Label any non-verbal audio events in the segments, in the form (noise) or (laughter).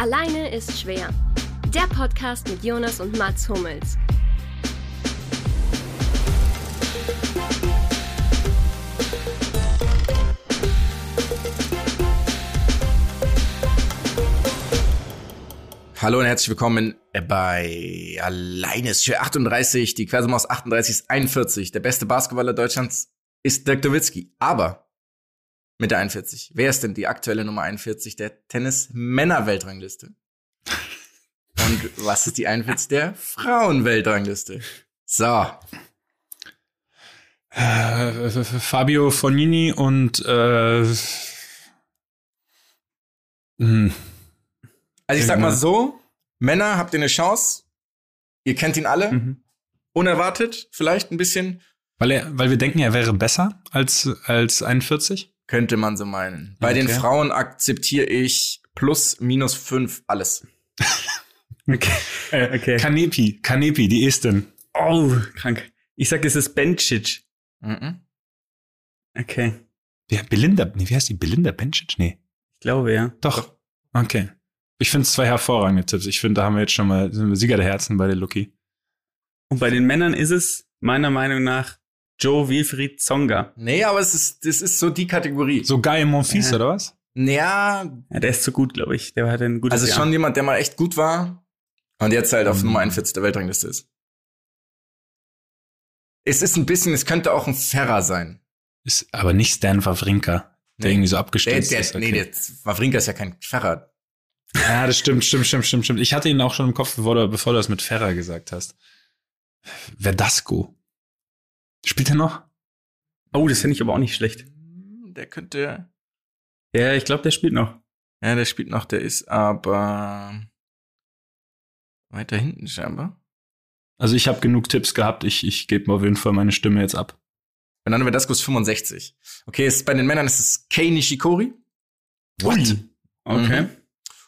Alleine ist schwer. Der Podcast mit Jonas und Mats Hummels. Hallo und herzlich willkommen bei Alleine ist schwer 38. Die Quersumme 38 ist 41. Der beste Basketballer Deutschlands ist Dirk Nowitzki. Aber mit der 41. Wer ist denn die aktuelle Nummer 41 der Tennis-Männer-Weltrangliste? Und was ist die 41 der Frauen-Weltrangliste? So. Äh, Fabio Fognini und äh, hm. Also ich sag mal so, Männer habt ihr eine Chance. Ihr kennt ihn alle. Mhm. Unerwartet, vielleicht ein bisschen. Weil er, weil wir denken, er wäre besser als als 41. Könnte man so meinen. Bei den Okay. Frauen akzeptiere ich plus, minus fünf, alles. (laughs) Okay. Äh, okay. Kanepi, Kanepi, die Estin. Oh, krank. Ich sag, es ist Bencic. Mhm. Okay. Ja, Belinda, nee, wie heißt die? Belinda Bencic? Nee. Ich glaube, ja. Doch. Okay. Ich finde es zwei hervorragende Tipps. Ich finde, da haben wir jetzt schon mal sind wir Sieger der Herzen bei der Lucky. Und bei den Männern ist es meiner Meinung nach Joe Wilfried Zonga. Nee, aber es ist, das ist so die Kategorie. So Guy Monfils, Ja. oder was? Ja, Ja, der ist zu gut, glaube ich. Der hat ein gutes also Jahr. schon jemand, der mal echt gut war und jetzt halt auf Mhm. Nummer 41 der Weltrangliste ist. Es ist ein bisschen, es könnte auch ein Ferrer sein. Ist aber nicht Stan Wawrinka, der Nee. irgendwie so Der, abgestürzt der, ist. Nee, der Wawrinka ist ja kein Ferrer. Ja, das stimmt, stimmt, stimmt, stimmt, stimmt. Ich hatte ihn auch schon im Kopf, bevor du, bevor du das mit Ferrer gesagt hast. Verdasco. Spielt er noch? oh, das finde ich aber auch nicht schlecht. Der könnte, Ja, ich glaube, der spielt noch. ja, der spielt noch, der ist aber weiter hinten scheinbar. Also ich habe genug Tipps gehabt. Ich, ich gebe auf jeden Fall meine Stimme jetzt ab. Fernando Verdasco ist 65. Okay, ist, bei den Männern ist es Kei Nishikori. What? Okay. Mhm.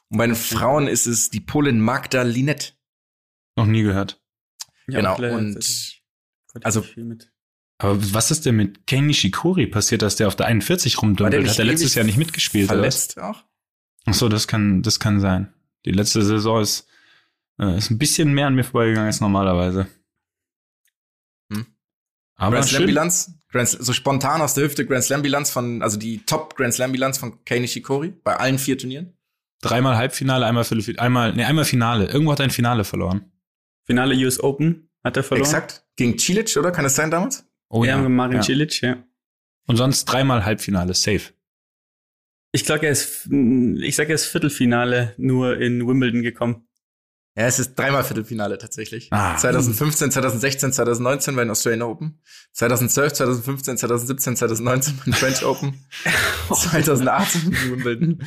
Und bei den Frauen ist es die Polin Magda Linette. Noch nie gehört. Ja, genau. klar, Und das- also- viel mit. Aber was ist denn mit Ken Nishikori passiert, dass der auf der 41 war der rumdümpelt? nicht Hat er letztes Jahr nicht mitgespielt, oder? Verletzt auch? Ach so, das kann, das kann sein. Die letzte Saison ist, äh, ist ein bisschen mehr an mir vorbeigegangen als normalerweise. Hm. Aber Grand Slam. Bilanz, Grand, so spontan aus der Hüfte Grand Slam Bilanz von, also die Top Grand Slam Bilanz von Kei Nishikori bei allen vier Turnieren. Dreimal Halbfinale, einmal Viertelfinale, einmal, nee, einmal Finale. Irgendwo hat er ein Finale verloren. Finale US Open hat er verloren. Exakt. Gegen Cilic, oder? Kann es sein damals? Oh ja, mit Marin ja. Cilic, ja. Und sonst dreimal Halbfinale, safe. Ich glaube, er ist, ich sag, er ist Viertelfinale nur in Wimbledon gekommen. Ja, es ist dreimal Viertelfinale tatsächlich. Ah. 2015, 2016, 2019 bei den Australian Open. 2012, 2015, 2017, 2019 bei den French Open. (laughs) 2018 in Wimbledon.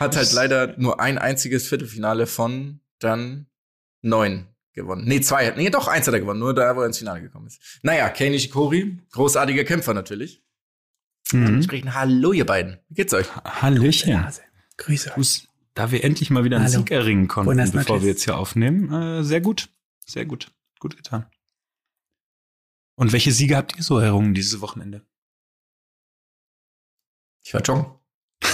Hat halt leider nur ein einziges Viertelfinale von dann neun gewonnen. Nee, zwei. Nee, doch, eins hat er gewonnen. Nur da, wo er ins Finale gekommen ist. Naja, Kei Nishikori, großartiger Kämpfer natürlich. Mhm. Dementsprechend, hallo ihr beiden. Wie geht's euch? Hallöchen. Grüße euch. Fuß, da wir endlich mal wieder einen Hallo. Sieg erringen konnten, Buenas bevor noches. wir jetzt hier aufnehmen. Äh, sehr gut. Sehr gut. Gut getan. Und welche Siege habt ihr so errungen dieses Wochenende? Ich war joggen. Wie,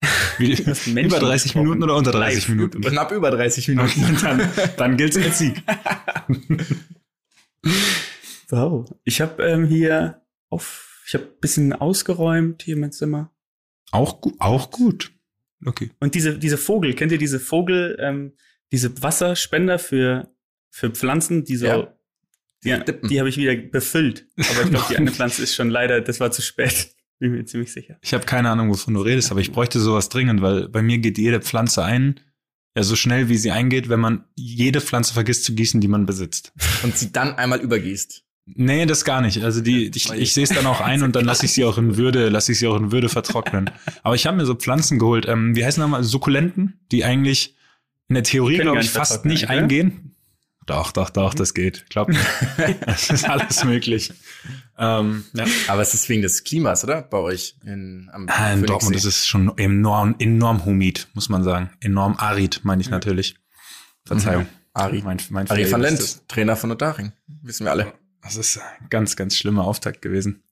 Du hast Menschen (laughs) über 30 gesprochen. Minuten oder unter 30 Live. Minuten? Knapp über 30 Minuten. Und dann, dann gilt's als Sieg. (laughs) Wow. Ich habe ähm, hier auf, ich habe ein bisschen ausgeräumt hier mein Zimmer. Auch gut. Auch gut. Okay. Und diese, diese Vogel, kennt ihr diese Vogel, ähm, diese Wasserspender für, für Pflanzen, die so, Ja. die, die habe ich wieder befüllt. Aber ich glaube, die (laughs) eine Pflanze ist schon leider, das war zu spät. Bin mir ziemlich sicher. Ich habe keine Ahnung, wovon du redest, aber ich bräuchte sowas dringend, weil bei mir geht jede Pflanze ein, ja so schnell wie sie eingeht, wenn man jede Pflanze vergisst zu gießen, die man besitzt. Und sie dann einmal übergießt. Nee, das gar nicht. Also die, ich, ich sehe es dann auch ein (laughs) und dann lasse ich sie auch in Würde, lasse ich sie auch in Würde vertrocknen. Aber ich habe mir so Pflanzen geholt, ähm, wie heißen nochmal, Sukkulenten, die eigentlich in der Theorie, glaube ich, fast nicht oder? eingehen. Doch, doch, doch, das geht. Glaubt mir. Es ist alles möglich. Ähm, ja. Aber es ist wegen des Klimas, oder? Bei euch in, am Ah, in. Dortmund ist es schon enorm, enorm humid, muss man sagen. Enorm arid, meine ich natürlich. Verzeihung. Mhm. Ari. Mein, mein Ari van ist Lent, Trainer von Unterhaching. Wissen wir alle. Das Das ist ein ganz, ganz schlimmer Auftakt gewesen.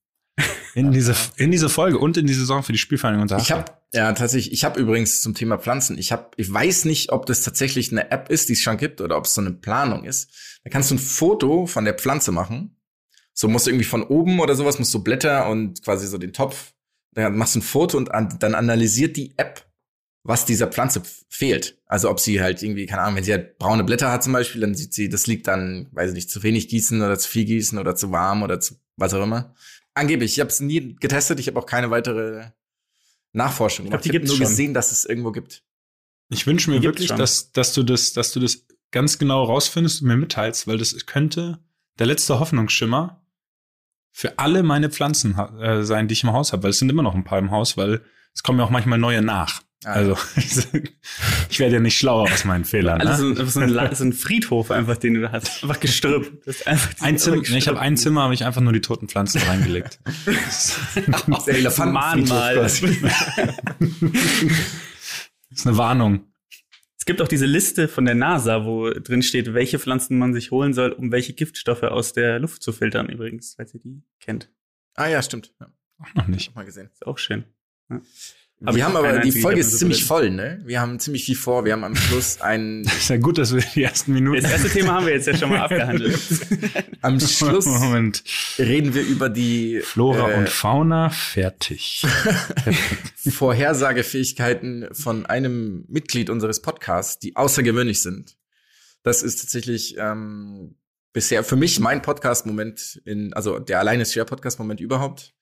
In diese, in diese Folge und in die Saison für die Spielvereinigung Ich habe ja tatsächlich, ich habe übrigens zum Thema Pflanzen, ich habe, ich weiß nicht, ob das tatsächlich eine App ist, die es schon gibt, oder ob es so eine Planung ist. Da kannst du ein Foto von der Pflanze machen. So musst du irgendwie von oben oder sowas, musst du Blätter und quasi so den Topf, dann machst du ein Foto und an, dann analysiert die App, was dieser Pflanze fehlt. Also ob sie halt irgendwie, keine Ahnung, wenn sie halt braune Blätter hat zum Beispiel, dann sieht sie, das liegt dann, weiß ich nicht, zu wenig gießen oder zu viel gießen oder zu warm oder zu was auch immer. Angeblich, ich habe es nie getestet, ich habe auch keine weitere Nachforschung. Ich habe gibt's nur schon. gesehen, dass es irgendwo gibt. Ich wünsche mir wirklich, schon. dass, dass du das, dass du das ganz genau rausfindest und mir mitteilst, weil das könnte der letzte Hoffnungsschimmer für alle meine Pflanzen äh, sein, die ich im Haus habe, weil es sind immer noch ein paar im Haus, weil es kommen ja auch manchmal neue nach. Ah, Also (laughs) ich werde ja nicht schlauer aus meinen Fehlern. Ne? so, so, ein, so ein Friedhof einfach, den du da hast. Einfach Gestrüpp. Das ist einfach Ein Zimmer, nee, ich habe ein. Zimmer, habe ich einfach nur die toten Pflanzen reingelegt. (laughs) Der Elefantenfriedhof Mahnmal. quasi. (laughs) Das ist eine Warnung. Es gibt auch diese Liste von der NASA, wo drin steht, welche Pflanzen man sich holen soll, um welche Giftstoffe aus der Luft zu filtern, übrigens, falls ihr die kennt. Ah ja, stimmt. Ja, Auch noch nicht. mal gesehen. Ist auch schön. Ja. Wir ich haben hab aber, die Folge ist ziemlich voll, ne? Wir haben ziemlich viel vor. Wir haben am Schluss (laughs) ein, Ist ja gut, dass wir die ersten Minuten. Das erste Thema haben wir jetzt ja schon mal (laughs) abgehandelt. am Schluss Moment. reden wir über die Flora äh, und Fauna fertig. (laughs) Vorhersagefähigkeiten von einem Mitglied unseres Podcasts, die außergewöhnlich sind. Das ist tatsächlich ähm, bisher für mich mein Podcast-Moment in, also der alleine Share Podcast-Moment überhaupt.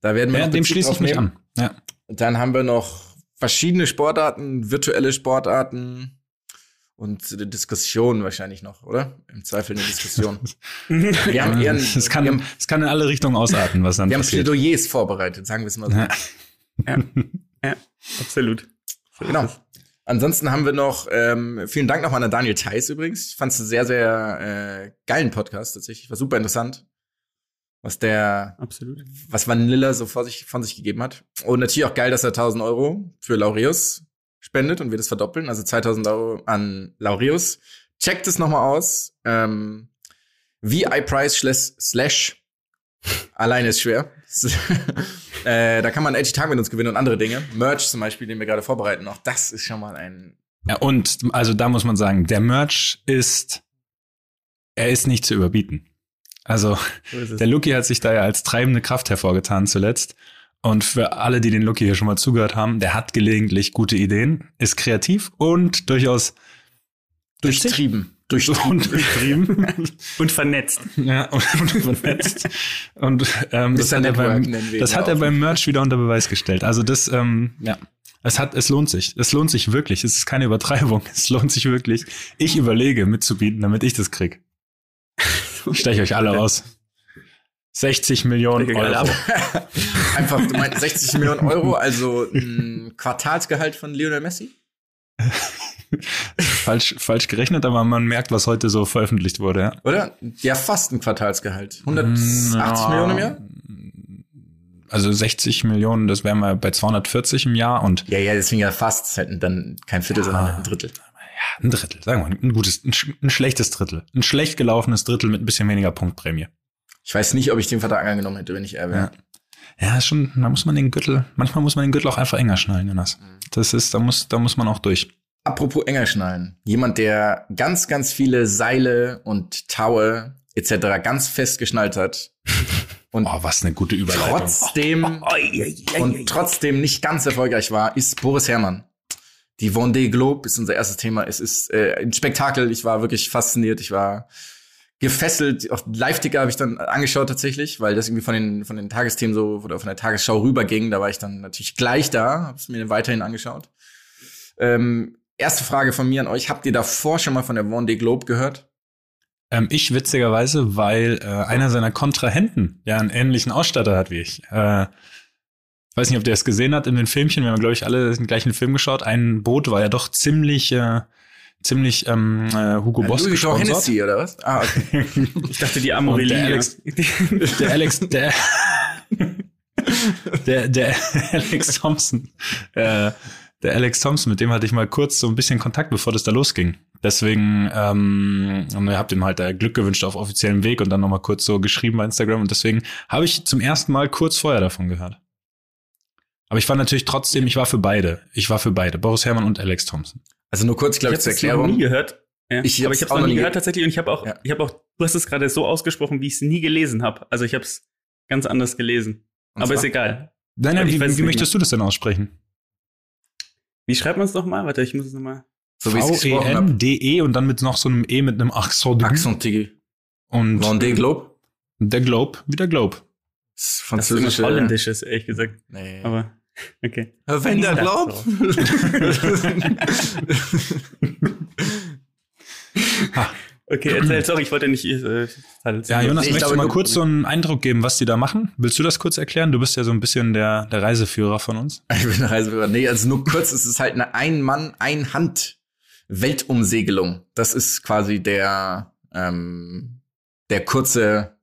Da werden wir Ja, dem schließe ich mich an. Ja. Und dann haben wir noch verschiedene Sportarten, virtuelle Sportarten und eine Diskussion wahrscheinlich noch, oder? Im Zweifel eine Diskussion. (laughs) wir haben eher ein, (laughs) Es wir kann, haben, es kann in alle Richtungen ausarten, was dann wir haben passiert. Plädoyers vorbereitet, sagen wir es mal so. Ja. ja. ja, absolut. Genau. Ansonsten haben wir noch, ähm, vielen Dank nochmal an Daniel Theiss übrigens. Ich fand es einen sehr, sehr äh, geilen Podcast tatsächlich. War super interessant, was der, Absolut. was Vanilla so vor sich, von sich gegeben hat. Und natürlich auch geil, dass er 1000 Euro für Laureus spendet und wir das verdoppeln. Also 2000 Euro an Laureus. Checkt es nochmal aus. Ähm, VI Price slash, slash alleine ist schwer. (laughs) äh, da kann man Edgy Tag mit uns gewinnen und andere Dinge. Merch zum Beispiel, den wir gerade vorbereiten. Auch das ist schon mal ein Ja, und also da muss man sagen, der Merch ist, er ist nicht zu überbieten. Also So der Lucky hat sich da ja als treibende Kraft hervorgetan zuletzt. Und für alle, die den Lucky hier schon mal zugehört haben, der hat gelegentlich gute Ideen, ist kreativ und durchaus durchtrieben. (laughs) und durchtrieben. (laughs) Und vernetzt. ja, und, und vernetzt. Und ähm, das, hat er, beim, das hat er beim Merch wieder unter Beweis gestellt. Also das, ähm, ja. Es hat, es lohnt sich. Es lohnt sich wirklich. Es ist keine Übertreibung. (laughs) Es lohnt sich wirklich. Ich überlege mitzubieten, damit ich das krieg. Ich steche euch alle aus. 60 Millionen Euro. (laughs) Einfach, du meinst 60 Millionen Euro, also ein Quartalsgehalt von Lionel Messi? (laughs) falsch, falsch gerechnet, aber man merkt, was heute so veröffentlicht wurde. Ja. Oder? Ja, fast ein Quartalsgehalt. 180 Ja. Millionen im Jahr? Also 60 Millionen, das wären wir bei 240 im Jahr und Ja, ja, deswegen ja fast. Das ist halt dann kein Viertel, sondern halt ein Drittel. Ein Drittel, sagen wir mal, ein gutes, ein, sch- ein schlechtes Drittel. Ein schlecht gelaufenes Drittel mit ein bisschen weniger Punktprämie. Ich weiß nicht, ob ich den Vertrag angenommen hätte, wenn ich er wäre. Ja, ist schon, da muss man den Gürtel, manchmal muss man den Gürtel auch einfach enger schnallen, Jonas. Das ist, da muss, da muss man auch durch. Apropos enger schnallen. Jemand, der ganz, ganz viele Seile und Taue etc. ganz fest geschnallt hat (laughs) und Oh, was eine gute Überleitung. trotzdem (laughs) oi, oi, oi. und trotzdem nicht ganz erfolgreich war, ist Boris Herrmann. Die Vendée Globe ist unser erstes Thema. Es ist äh, ein Spektakel. Ich war wirklich fasziniert. Ich war gefesselt. Auf Live-Ticker habe ich dann angeschaut tatsächlich, weil das irgendwie von den von den Tagesthemen so oder von der Tagesschau rüberging. Da war ich dann natürlich gleich da, habe es mir weiterhin angeschaut. Ähm, erste Frage von mir an euch: Habt ihr davor schon mal von der Vendée Globe gehört? Ähm, ich witzigerweise, weil äh, einer seiner Kontrahenten ja einen ähnlichen Ausstatter hat wie ich. Äh, weiß nicht, ob der es gesehen hat in den Filmchen. Wir haben, glaube ich, alle den gleichen Film geschaut. Ein Boot war ja doch ziemlich, äh, ziemlich ähm, äh, Hugo Boss Louis Vuitton gesponsert. Hennessy oder was? Ah, okay. (laughs) Ich dachte, die Amorelie. der Alex- Der Alex, der, der, der Alex Thompson, äh, der Alex Thompson, mit dem hatte ich mal kurz so ein bisschen Kontakt, bevor das da losging. Deswegen, ähm, und ihr habt ihm halt äh, Glück gewünscht auf offiziellem Weg und dann nochmal kurz so geschrieben bei Instagram. Und deswegen habe ich zum ersten Mal kurz vorher davon gehört. Aber ich war natürlich trotzdem, ich war für beide. Ich war für beide, Boris Herrmann und Alex Thompson. Also nur kurz, glaube ich, ich zur habe das noch Erklärung. nie gehört. Ja. Ich aber ich habe auch noch nie gehört ge- tatsächlich und ich habe auch, Ja. ich habe auch, du hast es gerade so ausgesprochen, wie ich es nie gelesen habe. Also ich habe es ganz anders gelesen. Und aber ist zwar- egal. Nein, nein, Ich wie, wie nicht möchtest du das denn aussprechen? Wie schreibt man es nochmal? Warte, ich muss es nochmal. So ich es. V-E-N-D-E und dann mit noch so einem E mit einem Accent. Accent Tiggy. Und Vendée Globe. der Globe, wie der Globe. Das ist Das ist französische. Holländisches, ehrlich gesagt. Nee. Aber, okay. Wenn der Globe. (laughs) Okay, erzähl, sorry, ich wollte nicht, äh, halt, Ja, Jonas, Nee, ich möchtest du glaube, mal kurz so einen Eindruck geben, was die da machen? Willst du das kurz erklären? Du bist ja so ein bisschen der, der Reiseführer von uns. (laughs) Ich bin ein Reiseführer. Nee, also nur kurz, es ist halt eine Ein-Mann, Ein-Hand-Weltumsegelung. Das ist quasi der, ähm, der kurze,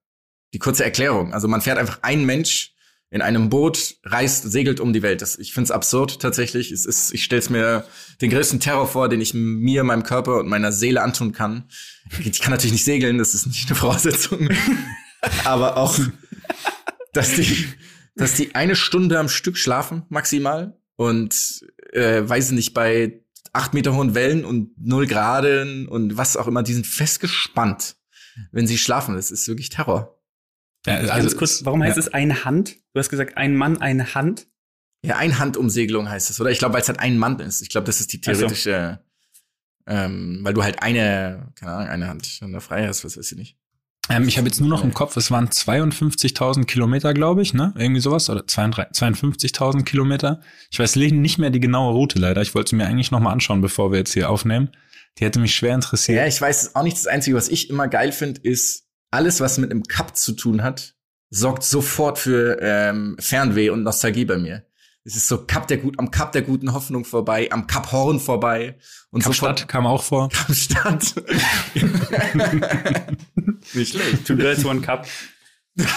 die kurze Erklärung. Also man fährt einfach ein Mensch in einem Boot, reist, segelt um die Welt. Das, ich finde es absurd tatsächlich. Es ist, ich stelle es mir den größten Terror vor, den ich mir, meinem Körper und meiner Seele antun kann. Ich kann natürlich nicht segeln, das ist nicht eine Voraussetzung. (laughs) Aber auch, dass die, dass die eine Stunde am Stück schlafen, maximal. Und äh, weiß ich nicht, bei acht Meter hohen Wellen und null Graden und was auch immer, die sind festgespannt, wenn sie schlafen. Das ist wirklich Terror. Ja, Also, also Ganz kurz, warum heißt ja. es eine Hand? Du hast gesagt, ein Mann, eine Hand. Ja, Einhandumsegelung heißt es, oder? Ich glaube, weil es halt ein Mann ist. Ich glaube, das ist die Ach so. theoretische, ähm, weil du halt eine, keine Ahnung, eine Hand an der frei hast, was weiß ich nicht. Ähm, ich habe jetzt nur noch im Kopf, es waren 52.000 Kilometer, glaube ich, ne? Irgendwie sowas. Oder 32 52.000 Kilometer. Ich weiß nicht mehr die genaue Route leider. Ich wollte sie mir eigentlich noch mal anschauen, bevor wir jetzt hier aufnehmen. Die hätte mich schwer interessiert. Ja, ich weiß auch nicht. Das Einzige, was ich immer geil finde, ist, alles, was mit einem Cup zu tun hat, sorgt sofort für ähm, Fernweh und Nostalgie bei mir. Es ist so Cup der gut, am Cup der guten Hoffnung vorbei, am Cup Horn vorbei und Kapstadt kam auch vor. Kapstadt. (laughs) Nicht schlecht. Two Girls, One Cup. (laughs)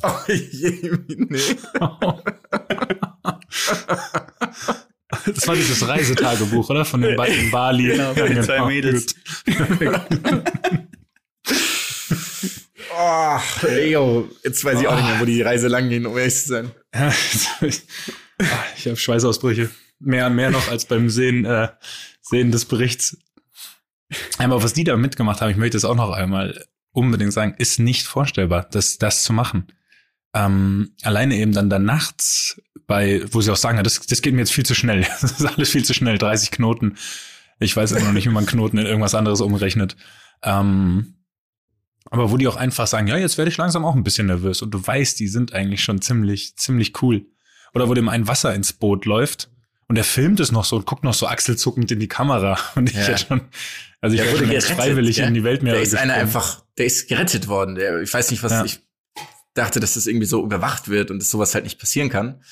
Oh je, nee. (laughs) Das war dieses Reisetagebuch, oder? Von den beiden in Bali. Genau, von den zwei Mädels. Oh, Leo, jetzt weiß ich auch nicht mehr, wo die Reise lang ging, um ehrlich zu sein. Ich habe Schweißausbrüche. Mehr, mehr noch als beim Sehen, äh, Sehen des Berichts. Aber was die da mitgemacht haben, ich möchte es auch noch einmal unbedingt sagen, ist nicht vorstellbar, das, das zu machen. Ähm, alleine eben dann da nachts bei, wo sie auch sagen, ja, das, das geht mir jetzt viel zu schnell. (laughs) Das ist alles viel zu schnell. 30 Knoten. Ich weiß immer noch nicht, wie man Knoten in irgendwas anderes umrechnet. Ähm, aber wo die auch einfach sagen, ja, jetzt werde ich langsam auch ein bisschen nervös. Und du weißt, die sind eigentlich schon ziemlich, ziemlich cool. Oder wo dem ein Wasser ins Boot läuft und er filmt es noch so und guckt noch so achselzuckend in die Kamera. (laughs) Und ich Ja. hätte schon, also ich Der wäre wurde schon gerettet, freiwillig gell? in die Weltmeere Der ist einer gesprungen. einfach, der ist gerettet worden. Der, ich weiß nicht, was Ja. ich dachte, dass das irgendwie so überwacht wird und dass sowas halt nicht passieren kann.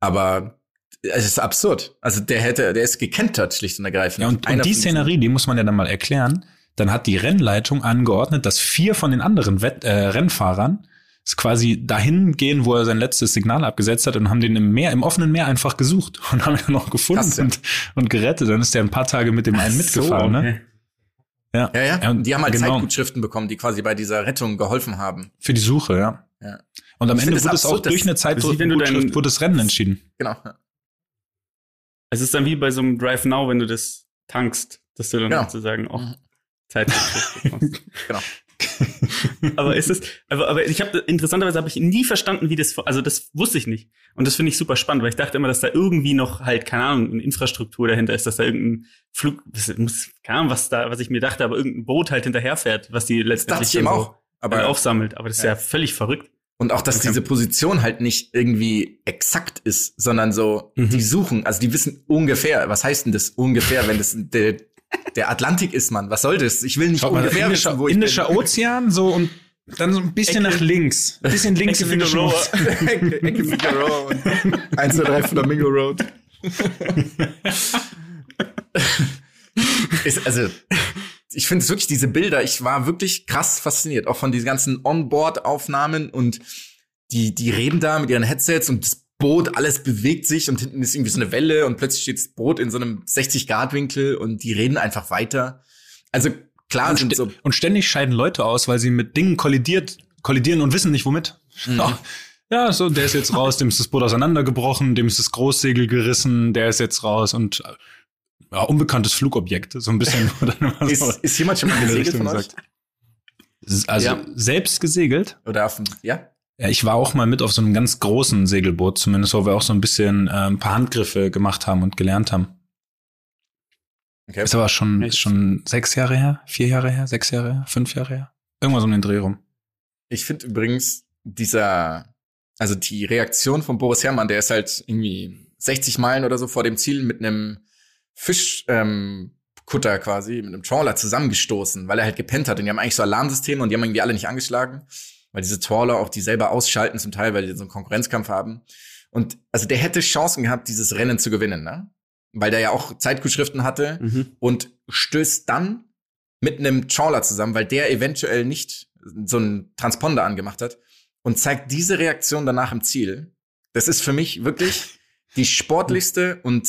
Aber es ist absurd. Also der hätte, der ist gekentert, schlicht und ergreifend. Ja, und, und die Szenerie, die muss man ja dann mal erklären. Dann hat die Rennleitung angeordnet, dass vier von den anderen Wett äh, Rennfahrern es quasi dahin gehen, wo er sein letztes Signal abgesetzt hat und haben den im Meer, im offenen Meer einfach gesucht und haben ihn dann noch gefunden Krass, ja. und, und gerettet. Dann ist der ein paar Tage mit dem einen mitgefahren, ne? okay. Ja. Ja, ja. Ja, und die haben halt genau. Zeitgutschriften bekommen, die quasi bei dieser Rettung geholfen haben. Für die Suche, ja. Ja. Und am Ich Ende wurde es auch durch eine Das ist wie wenn du Zeitgutschrift dein- wurde das Rennen entschieden. Genau. Ja. Es ist dann wie bei so einem Drive Now, wenn du das tankst, dass du dann Genau. sozusagen auch Mhm. Zeit bekommst. (laughs) Genau. (laughs) aber ist es, aber, aber ich habe interessanterweise habe ich nie verstanden, wie das, also das wusste ich nicht. Und das finde ich super spannend, weil ich dachte immer, dass da irgendwie noch halt, keine Ahnung, eine Infrastruktur dahinter ist, dass da irgendein Flug, das muss, keine Ahnung, was da, was ich mir dachte, aber irgendein Boot halt hinterherfährt, was die Das dachte letztendlich ich eben auch. Aber aufsammelt. Aber das ist ja, Ja. völlig verrückt. Und auch, dass Okay. diese Position halt nicht irgendwie exakt ist, sondern so, Mhm. die suchen, also die wissen ungefähr, was heißt denn das ungefähr, wenn das (laughs) der, der Atlantik ist, Mann? Was soll das? Ich will nicht Schaut ungefähr Indischer, wissen, wo ich Indischer bin. Ozean, so und dann so ein bisschen Ecke- nach links. Ein (laughs) bisschen links Ecke Figueroa. (laughs) Ecke, Ecke Figueroa und 1, 2, 3 Flamingo Road. ist, also, ich finde es wirklich diese Bilder, ich war wirklich krass fasziniert, auch von diesen ganzen Onboard-Aufnahmen und die, die reden da mit ihren Headsets und das Boot, alles bewegt sich und hinten ist irgendwie so eine Welle und plötzlich steht das Boot in so einem 60-Grad-Winkel und die reden einfach weiter. Also klar Und, sind so. und ständig scheiden Leute aus, weil sie mit Dingen kollidiert, kollidieren und wissen nicht womit. Mhm. Ja, ja, so, der ist jetzt raus, dem ist das Boot auseinandergebrochen, dem ist das Großsegel gerissen, der ist jetzt raus und ja, unbekanntes Flugobjekt, so ein bisschen. Ist, so ist jemand schon mal in der gesegelt Richtung von euch? gesagt. Also Ja. selbst gesegelt. Oder auf dem, ja? Ja, ich war auch mal mit auf so einem ganz großen Segelboot, zumindest wo wir auch so ein bisschen äh, ein paar Handgriffe gemacht haben und gelernt haben. Okay. Ist aber schon, ist schon sechs Jahre her, vier Jahre her, sechs Jahre her, fünf Jahre her. Irgendwas um den Dreh rum. Ich finde übrigens dieser, also die Reaktion von Boris Herrmann, der ist halt irgendwie 60 Meilen oder so vor dem Ziel mit einem Fischkutter ähm, Kutter quasi, mit einem Trawler zusammengestoßen, weil er halt gepennt hat. Und die haben eigentlich so Alarmsysteme und die haben irgendwie alle nicht angeschlagen, weil diese Trawler auch die selber ausschalten zum Teil, weil die so einen Konkurrenzkampf haben. Und also der hätte Chancen gehabt, dieses Rennen zu gewinnen, ne? Weil der ja auch Zeitgutschriften hatte Mhm. und stößt dann mit einem Trawler zusammen, weil der eventuell nicht so einen Transponder angemacht hat und zeigt diese Reaktion danach im Ziel. Das ist für mich wirklich die sportlichste und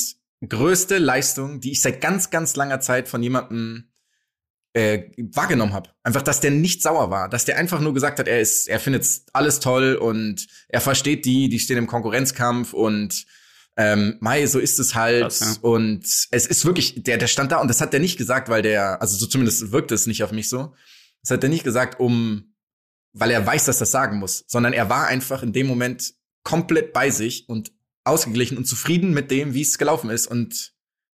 größte Leistung, die ich seit ganz, ganz langer Zeit von jemandem äh, wahrgenommen habe. Einfach, dass der nicht sauer war, dass der einfach nur gesagt hat, er ist, er findet alles toll und er versteht die, die stehen im Konkurrenzkampf und ähm, Mai, so ist es halt. Krass, ja. Und es ist wirklich, der, der stand da und das hat der nicht gesagt, weil der, also so zumindest wirkt es nicht auf mich so. Das hat er nicht gesagt, um, weil er weiß, dass das sagen muss, sondern er war einfach in dem Moment komplett bei sich und ausgeglichen und zufrieden mit dem, wie es gelaufen ist. Und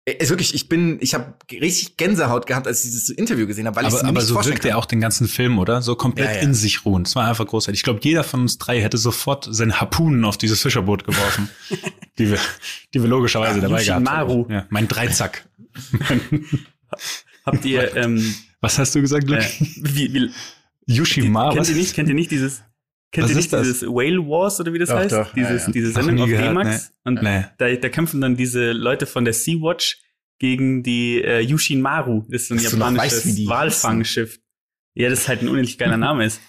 ist wirklich, ich bin, ich habe richtig Gänsehaut gehabt, als ich dieses Interview gesehen habe, weil ich Aber, es mir aber nicht so vorstellen wirkt kann. er auch den ganzen Film, oder? So komplett Ja, ja. in sich ruhen. Es war einfach großartig. Ich glaube, jeder von uns drei hätte sofort seine Harpunen auf dieses Fischerboot geworfen, (laughs) die wir, die wir logischerweise Ja, dabei gehabt Yoshimaru. haben. Ja, mein Dreizack. (laughs) Habt ihr, (laughs) ähm, Was hast du gesagt, äh, Luke? wie, wie, Yushima, kennt ihr nicht, kennt ihr nicht dieses, kennt Was ihr nicht dieses Whale Wars oder wie das Doch, heißt? doch, ja, dieses, ja. diese Ach, Sendung auf D-Max. Und Nee. da, da kämpfen dann diese Leute von der Sea-Watch gegen die äh, Yushin Maru. Das ist so ein Dass japanisches weißt, Walfangschiff. Ja, das ist halt ein unendlich geiler Name ist.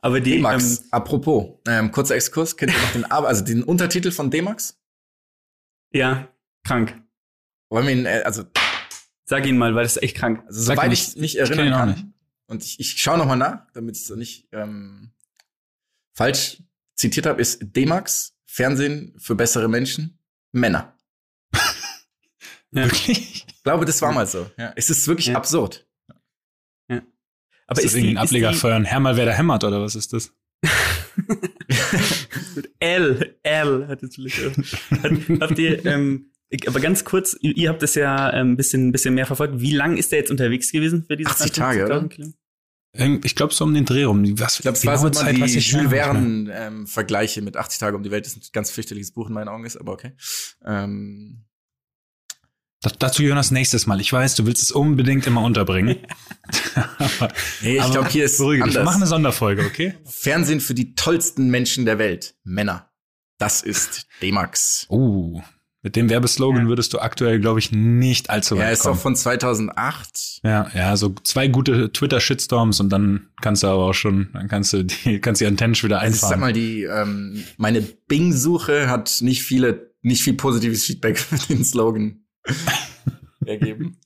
Aber die, D-Max, ähm, apropos, ähm, kurzer Exkurs, kennt ihr noch den, also den Untertitel von D-Max? ja, krank. Wollen wir ihn, äh, also, Sag ihn mal, weil das ist echt krank. also soweit ich mich Ich kenn erinnern ihn auch kann, nicht. und ich, ich schaue noch mal nach, damit ich so nicht ähm, falsch zitiert habe, ist D-Max, Fernsehen für bessere Menschen, Männer. (laughs) Ja. Wirklich? Ich glaube, das war mal so. Ja. Es ist wirklich Ja. absurd. Aber ist das irgendwie ein Ableger für ein Herr mal wer da hämmert oder was ist das? L, L hat es hat, Habt ihr, ähm, ich- aber ganz kurz, ihr, habt das ja ein ähm, bisschen, bisschen mehr verfolgt. Wie lang ist der jetzt unterwegs gewesen für diese 80 Tage, oder? 52.000 Kilometer? Ähm, Ich glaube so um den Dreh rum. Was, Ich glaube, es war so mal die Jules gar nicht mehr. Verne ähm, Vergleiche mit 80 Tage um die Welt. Das ist ein ganz fürchterliches Buch in meinen Augen ist, aber okay. Ähm, Da- Dazu Jonas nächstes Mal. Ich weiß, du willst es unbedingt immer unterbringen. aber, (laughs) nee, ich glaube, hier ist beruhige dich. Wir anders. machen eine Sonderfolge, okay? Fernsehen für die tollsten Menschen der Welt, Männer. Das ist D-Max. Uh, mit dem Werbeslogan Ja. würdest du aktuell, glaube ich, nicht allzu weit Er ist kommen. auch von 2008. Ja, ja, so zwei gute Twitter-Shitstorms und dann kannst du aber auch schon, dann kannst du die, (laughs) kannst die Antennen schon wieder Also ich sag einfahren. mal, die ähm, meine Bing-Suche hat nicht viele, nicht viel positives Feedback (laughs) für den Slogan (laughs) ergeben.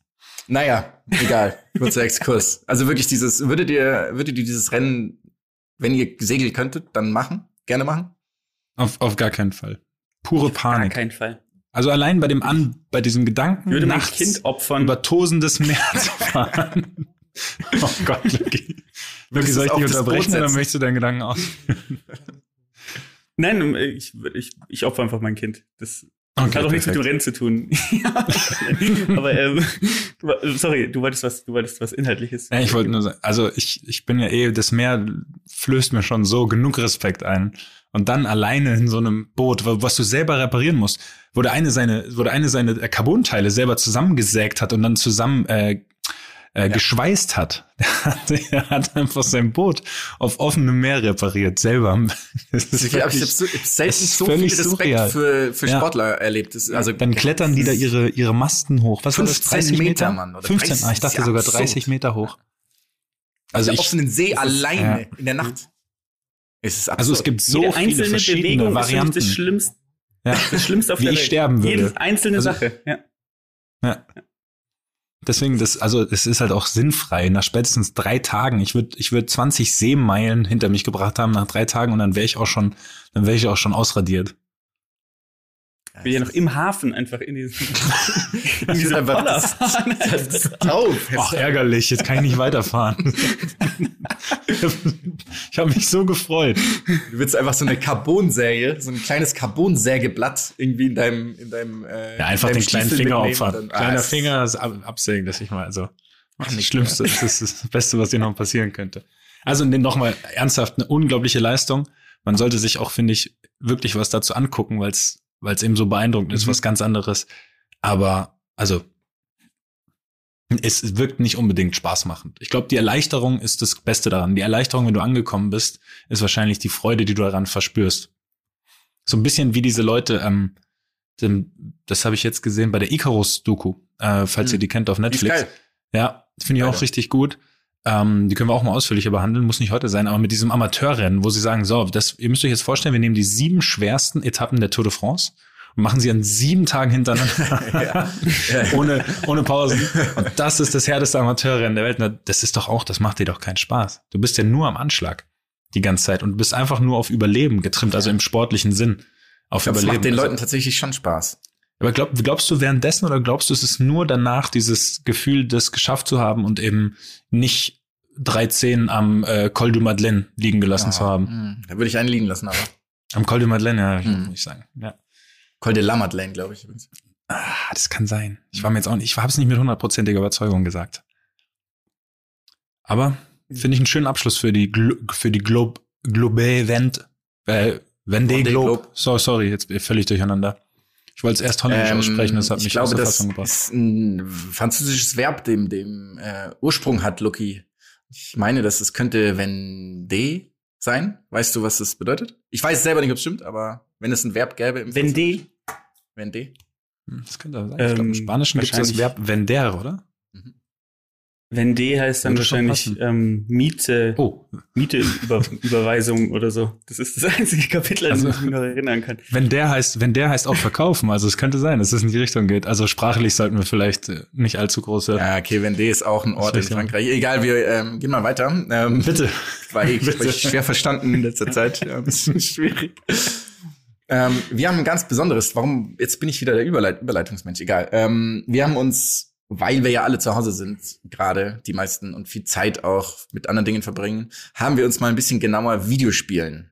Naja, egal. Kurzer Exkurs. Also wirklich dieses, würdet ihr, würdet ihr dieses Rennen, wenn ihr segeln könntet, dann machen? Gerne machen? auf, auf gar keinen Fall. Pure Gar Panik. keinen Fall. Also allein bei dem An, bei diesem Gedanken, Ich würde mein nachts Kind opfern. über tosendes Meer (laughs) zu fahren. oh Gott, Lucky. Lucky, soll ich dich unterbrechen oder möchtest du deinen Gedanken aus? (laughs) Nein, ich, ich, ich opfer einfach mein Kind. Das Okay, hat auch nichts mit dem. Rennen zu tun. (laughs) Aber ähm, sorry, du wolltest was, du wolltest was Inhaltliches. Ja, ich wollte nur sagen, also ich, ich bin ja eh, das Meer flößt mir schon so genug Respekt ein. Und dann alleine in so einem Boot, wa- was du selber reparieren musst, wo der eine seine, wo der eine seine äh, Carbonteile selber zusammengesägt hat und dann zusammen äh, äh, geschweißt hat. (laughs) Der hat, der hat einfach sein Boot auf offenem Meer repariert, selber. (laughs) Das ist Ich habe so, ich hab selten ist so viel völlig Respekt surreal. für, für Ja. Sportler erlebt. Das, also dann klettern die da ihre, ihre Masten hoch. Was war das? 15 30 Meter, Meter? Mann, oder 15, 30, ah, ich dachte ja, sogar absurd. 30 Meter hoch. also Also auf ich, offenen See alleine ja. in der Nacht. Es ist also es gibt so Jede viele einzelne verschiedene Bewegung ist Varianten. wirklich das Schlimmste. Ja. Das Schlimmste auf Wie der ich Welt. sterben würde. Jede einzelne Also- Sache. Ja. Ja. Deswegen, das, also es ist halt auch sinnfrei. Nach spätestens drei Tagen, ich würde ich würd 20 Seemeilen hinter mich gebracht haben nach drei Tagen und dann wäre ich auch schon, dann wäre ich auch schon ausradiert. Ich will ja noch im Hafen einfach in diesem (laughs) in Das dieser einfach- das-. (laughs) Das ist taub. Ach, ärgerlich, jetzt kann ich nicht weiterfahren. (laughs) ich habe mich so gefreut. Du willst einfach so eine Carbonsäge, so ein kleines Carbonsägeblatt irgendwie in deinem, in deinem, äh, Ja, einfach in deinem den kleinen Stiefel Finger opfern. Kleiner Ah, es- Finger ab, absägen, dass ich mal, also, das nicht Schlimmste, das ist das Beste, was dir noch passieren könnte. Also, nochmal ernsthaft, eine unglaubliche Leistung. Man sollte sich auch, finde ich, wirklich was dazu angucken, weil es weil es eben so beeindruckend ist, Mhm. was ganz anderes. Aber, also, es wirkt nicht unbedingt spaßmachend. Ich glaube, die Erleichterung ist das Beste daran. Die Erleichterung, wenn du angekommen bist, ist wahrscheinlich die Freude, die du daran verspürst. So ein bisschen wie diese Leute, ähm, dem, das habe ich jetzt gesehen bei der Icarus-Doku, äh, falls Hm. ihr die kennt auf Netflix. Ja, finde ich auch richtig gut. Ähm, die können wir auch mal ausführlicher behandeln, muss nicht heute sein, aber mit diesem Amateurrennen, wo sie sagen, so, das, ihr müsst euch jetzt vorstellen, wir nehmen die sieben schwersten Etappen der Tour de France und machen sie an sieben Tagen hintereinander. (laughs) Ja. (laughs) ohne, ohne Pausen. Und das ist das härteste Amateurrennen der Welt. Na, Das ist doch auch, das macht dir doch keinen Spaß. Du bist ja nur am Anschlag die ganze Zeit und bist einfach nur auf Überleben getrimmt, also im sportlichen Sinn. Auf es Überleben. macht den Also- Leuten tatsächlich schon Spaß. Aber glaub, glaubst du währenddessen oder glaubst du, es ist nur danach dieses Gefühl, das geschafft zu haben und eben nicht 13 am äh, Col du Madeleine liegen gelassen zu haben? Hm, Da würde ich einen liegen lassen, aber. Am Col du Madeleine, ja, ich- Hm. muss ich sagen. Ja. Col de la Madeleine, glaube ich übrigens. Ah, das kann sein. Ich war mir jetzt auch nicht, ich habe es nicht mit hundertprozentiger Überzeugung gesagt. Aber finde ich einen schönen Abschluss für die Glo für die Globe Globe Event äh, Vendée Globe. Globe. So, sorry, jetzt bin ich völlig durcheinander. Ich wollte es erst holländisch Ähm, aussprechen, das hat ich mich glaube, aus der das Fassung gebracht. ist ein französisches Verb, dem, dem äh, Ursprung hat, Lucky. Ich meine, dass es könnte Vendée sein. Weißt du, was das bedeutet? Ich weiß selber nicht, ob es stimmt, aber wenn es ein Verb gäbe im Vendée. Vendée. Hm, Das könnte sein. ich glaube, im Ähm, Spanischen gibt es das Verb vender, oder? Vendée heißt dann Würde wahrscheinlich ähm, Miete, Oh, Miete über, (laughs) Überweisung oder so. Das ist das einzige Kapitel, an Also- das ich mich noch erinnern kann. wenn der heißt, wenn der heißt auch verkaufen, also es könnte sein, dass es in die Richtung geht. Also sprachlich sollten wir vielleicht äh, nicht allzu große. Ja, okay, Vendée ist auch ein Ort in. Frankreich. Egal, wir ähm, gehen mal weiter. Ähm, Bitte. War (laughs) ich, war Bitte. ich schwer verstanden in letzter Zeit. Ja, ein bisschen (laughs) schwierig. Ähm, wir haben ein ganz besonderes, warum, jetzt bin ich wieder der Überleit Überleitungsmensch, egal. Ähm, wir haben uns, weil wir ja alle zu Hause sind, gerade die meisten und viel Zeit auch mit anderen Dingen verbringen, haben wir uns mal ein bisschen genauer Videospielen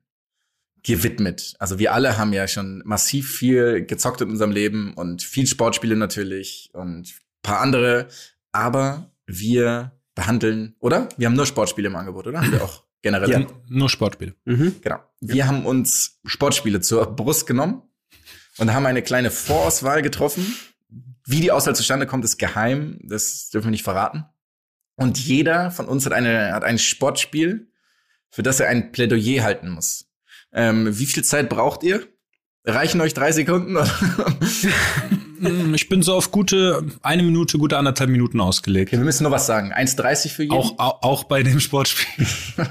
gewidmet. Also wir alle haben ja schon massiv viel gezockt in unserem Leben und viel Sportspiele natürlich und paar andere, aber wir behandeln, oder? Wir haben nur Sportspiele im Angebot, oder? Haben wir auch (laughs) generell. Ja. Nur Sportspiele. Mhm. Genau. Wir haben uns Sportspiele zur Brust genommen und haben eine kleine Vorauswahl getroffen. Wie die Auswahl zustande kommt, ist geheim. Das dürfen wir nicht verraten. Und jeder von uns hat, eine, hat ein Sportspiel, für das er ein Plädoyer halten muss. Ähm, wie viel Zeit braucht ihr? Reichen euch drei Sekunden? (laughs) Ich bin so auf gute eine Minute, gute anderthalb Minuten ausgelegt. Okay, wir müssen nur was sagen. 1,30 für jeden? Auch, auch, auch bei dem Sportspiel. (laughs)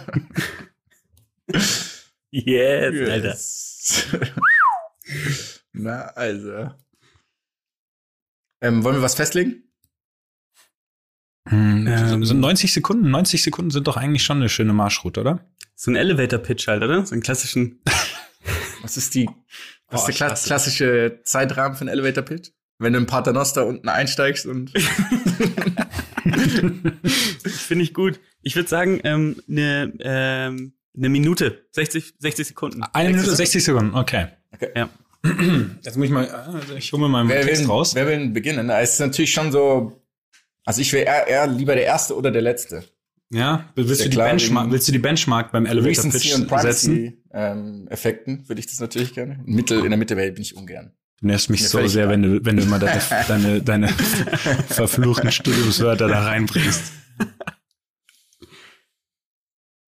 Yes, Alter. Yes. (laughs) Na, also. Ähm, wollen wir was festlegen? Hm, Ähm. so 90 Sekunden, 90 Sekunden sind doch eigentlich schon eine schöne Marschroute, oder? So ein Elevator-Pitch halt, oder? So einen klassischen. (laughs) Was ist die, was Boah, ist der ich kla hasse klassische Zeitrahmen für einen Elevator Pitch? Wenn du im Paternoster unten einsteigst und (laughs) (laughs) Finde ich gut. Ich würde sagen, ähm, eine ähm, eine Minute, 60, 60 Sekunden. Eine Minute, 60 Sekunden, okay. Okay. Ja. Jetzt muss ich mal, also ich hole mir mal wer meinen Text will, raus. wer will denn beginnen? Na, Es ist natürlich schon so, also ich wäre eher, eher lieber der Erste oder der Letzte. Ja, willst du, die Benchmark, willst du die Benchmark beim Elevator Recency Pitch und setzen? Privacy ähm, Effekten würde ich das natürlich gerne. Mittel, in der Mitte bin ich ungern. Du nervst mich so sehr, wenn du, wenn du immer (laughs) deine, deine, deine (laughs) verfluchten Studiumswörter da reinbringst.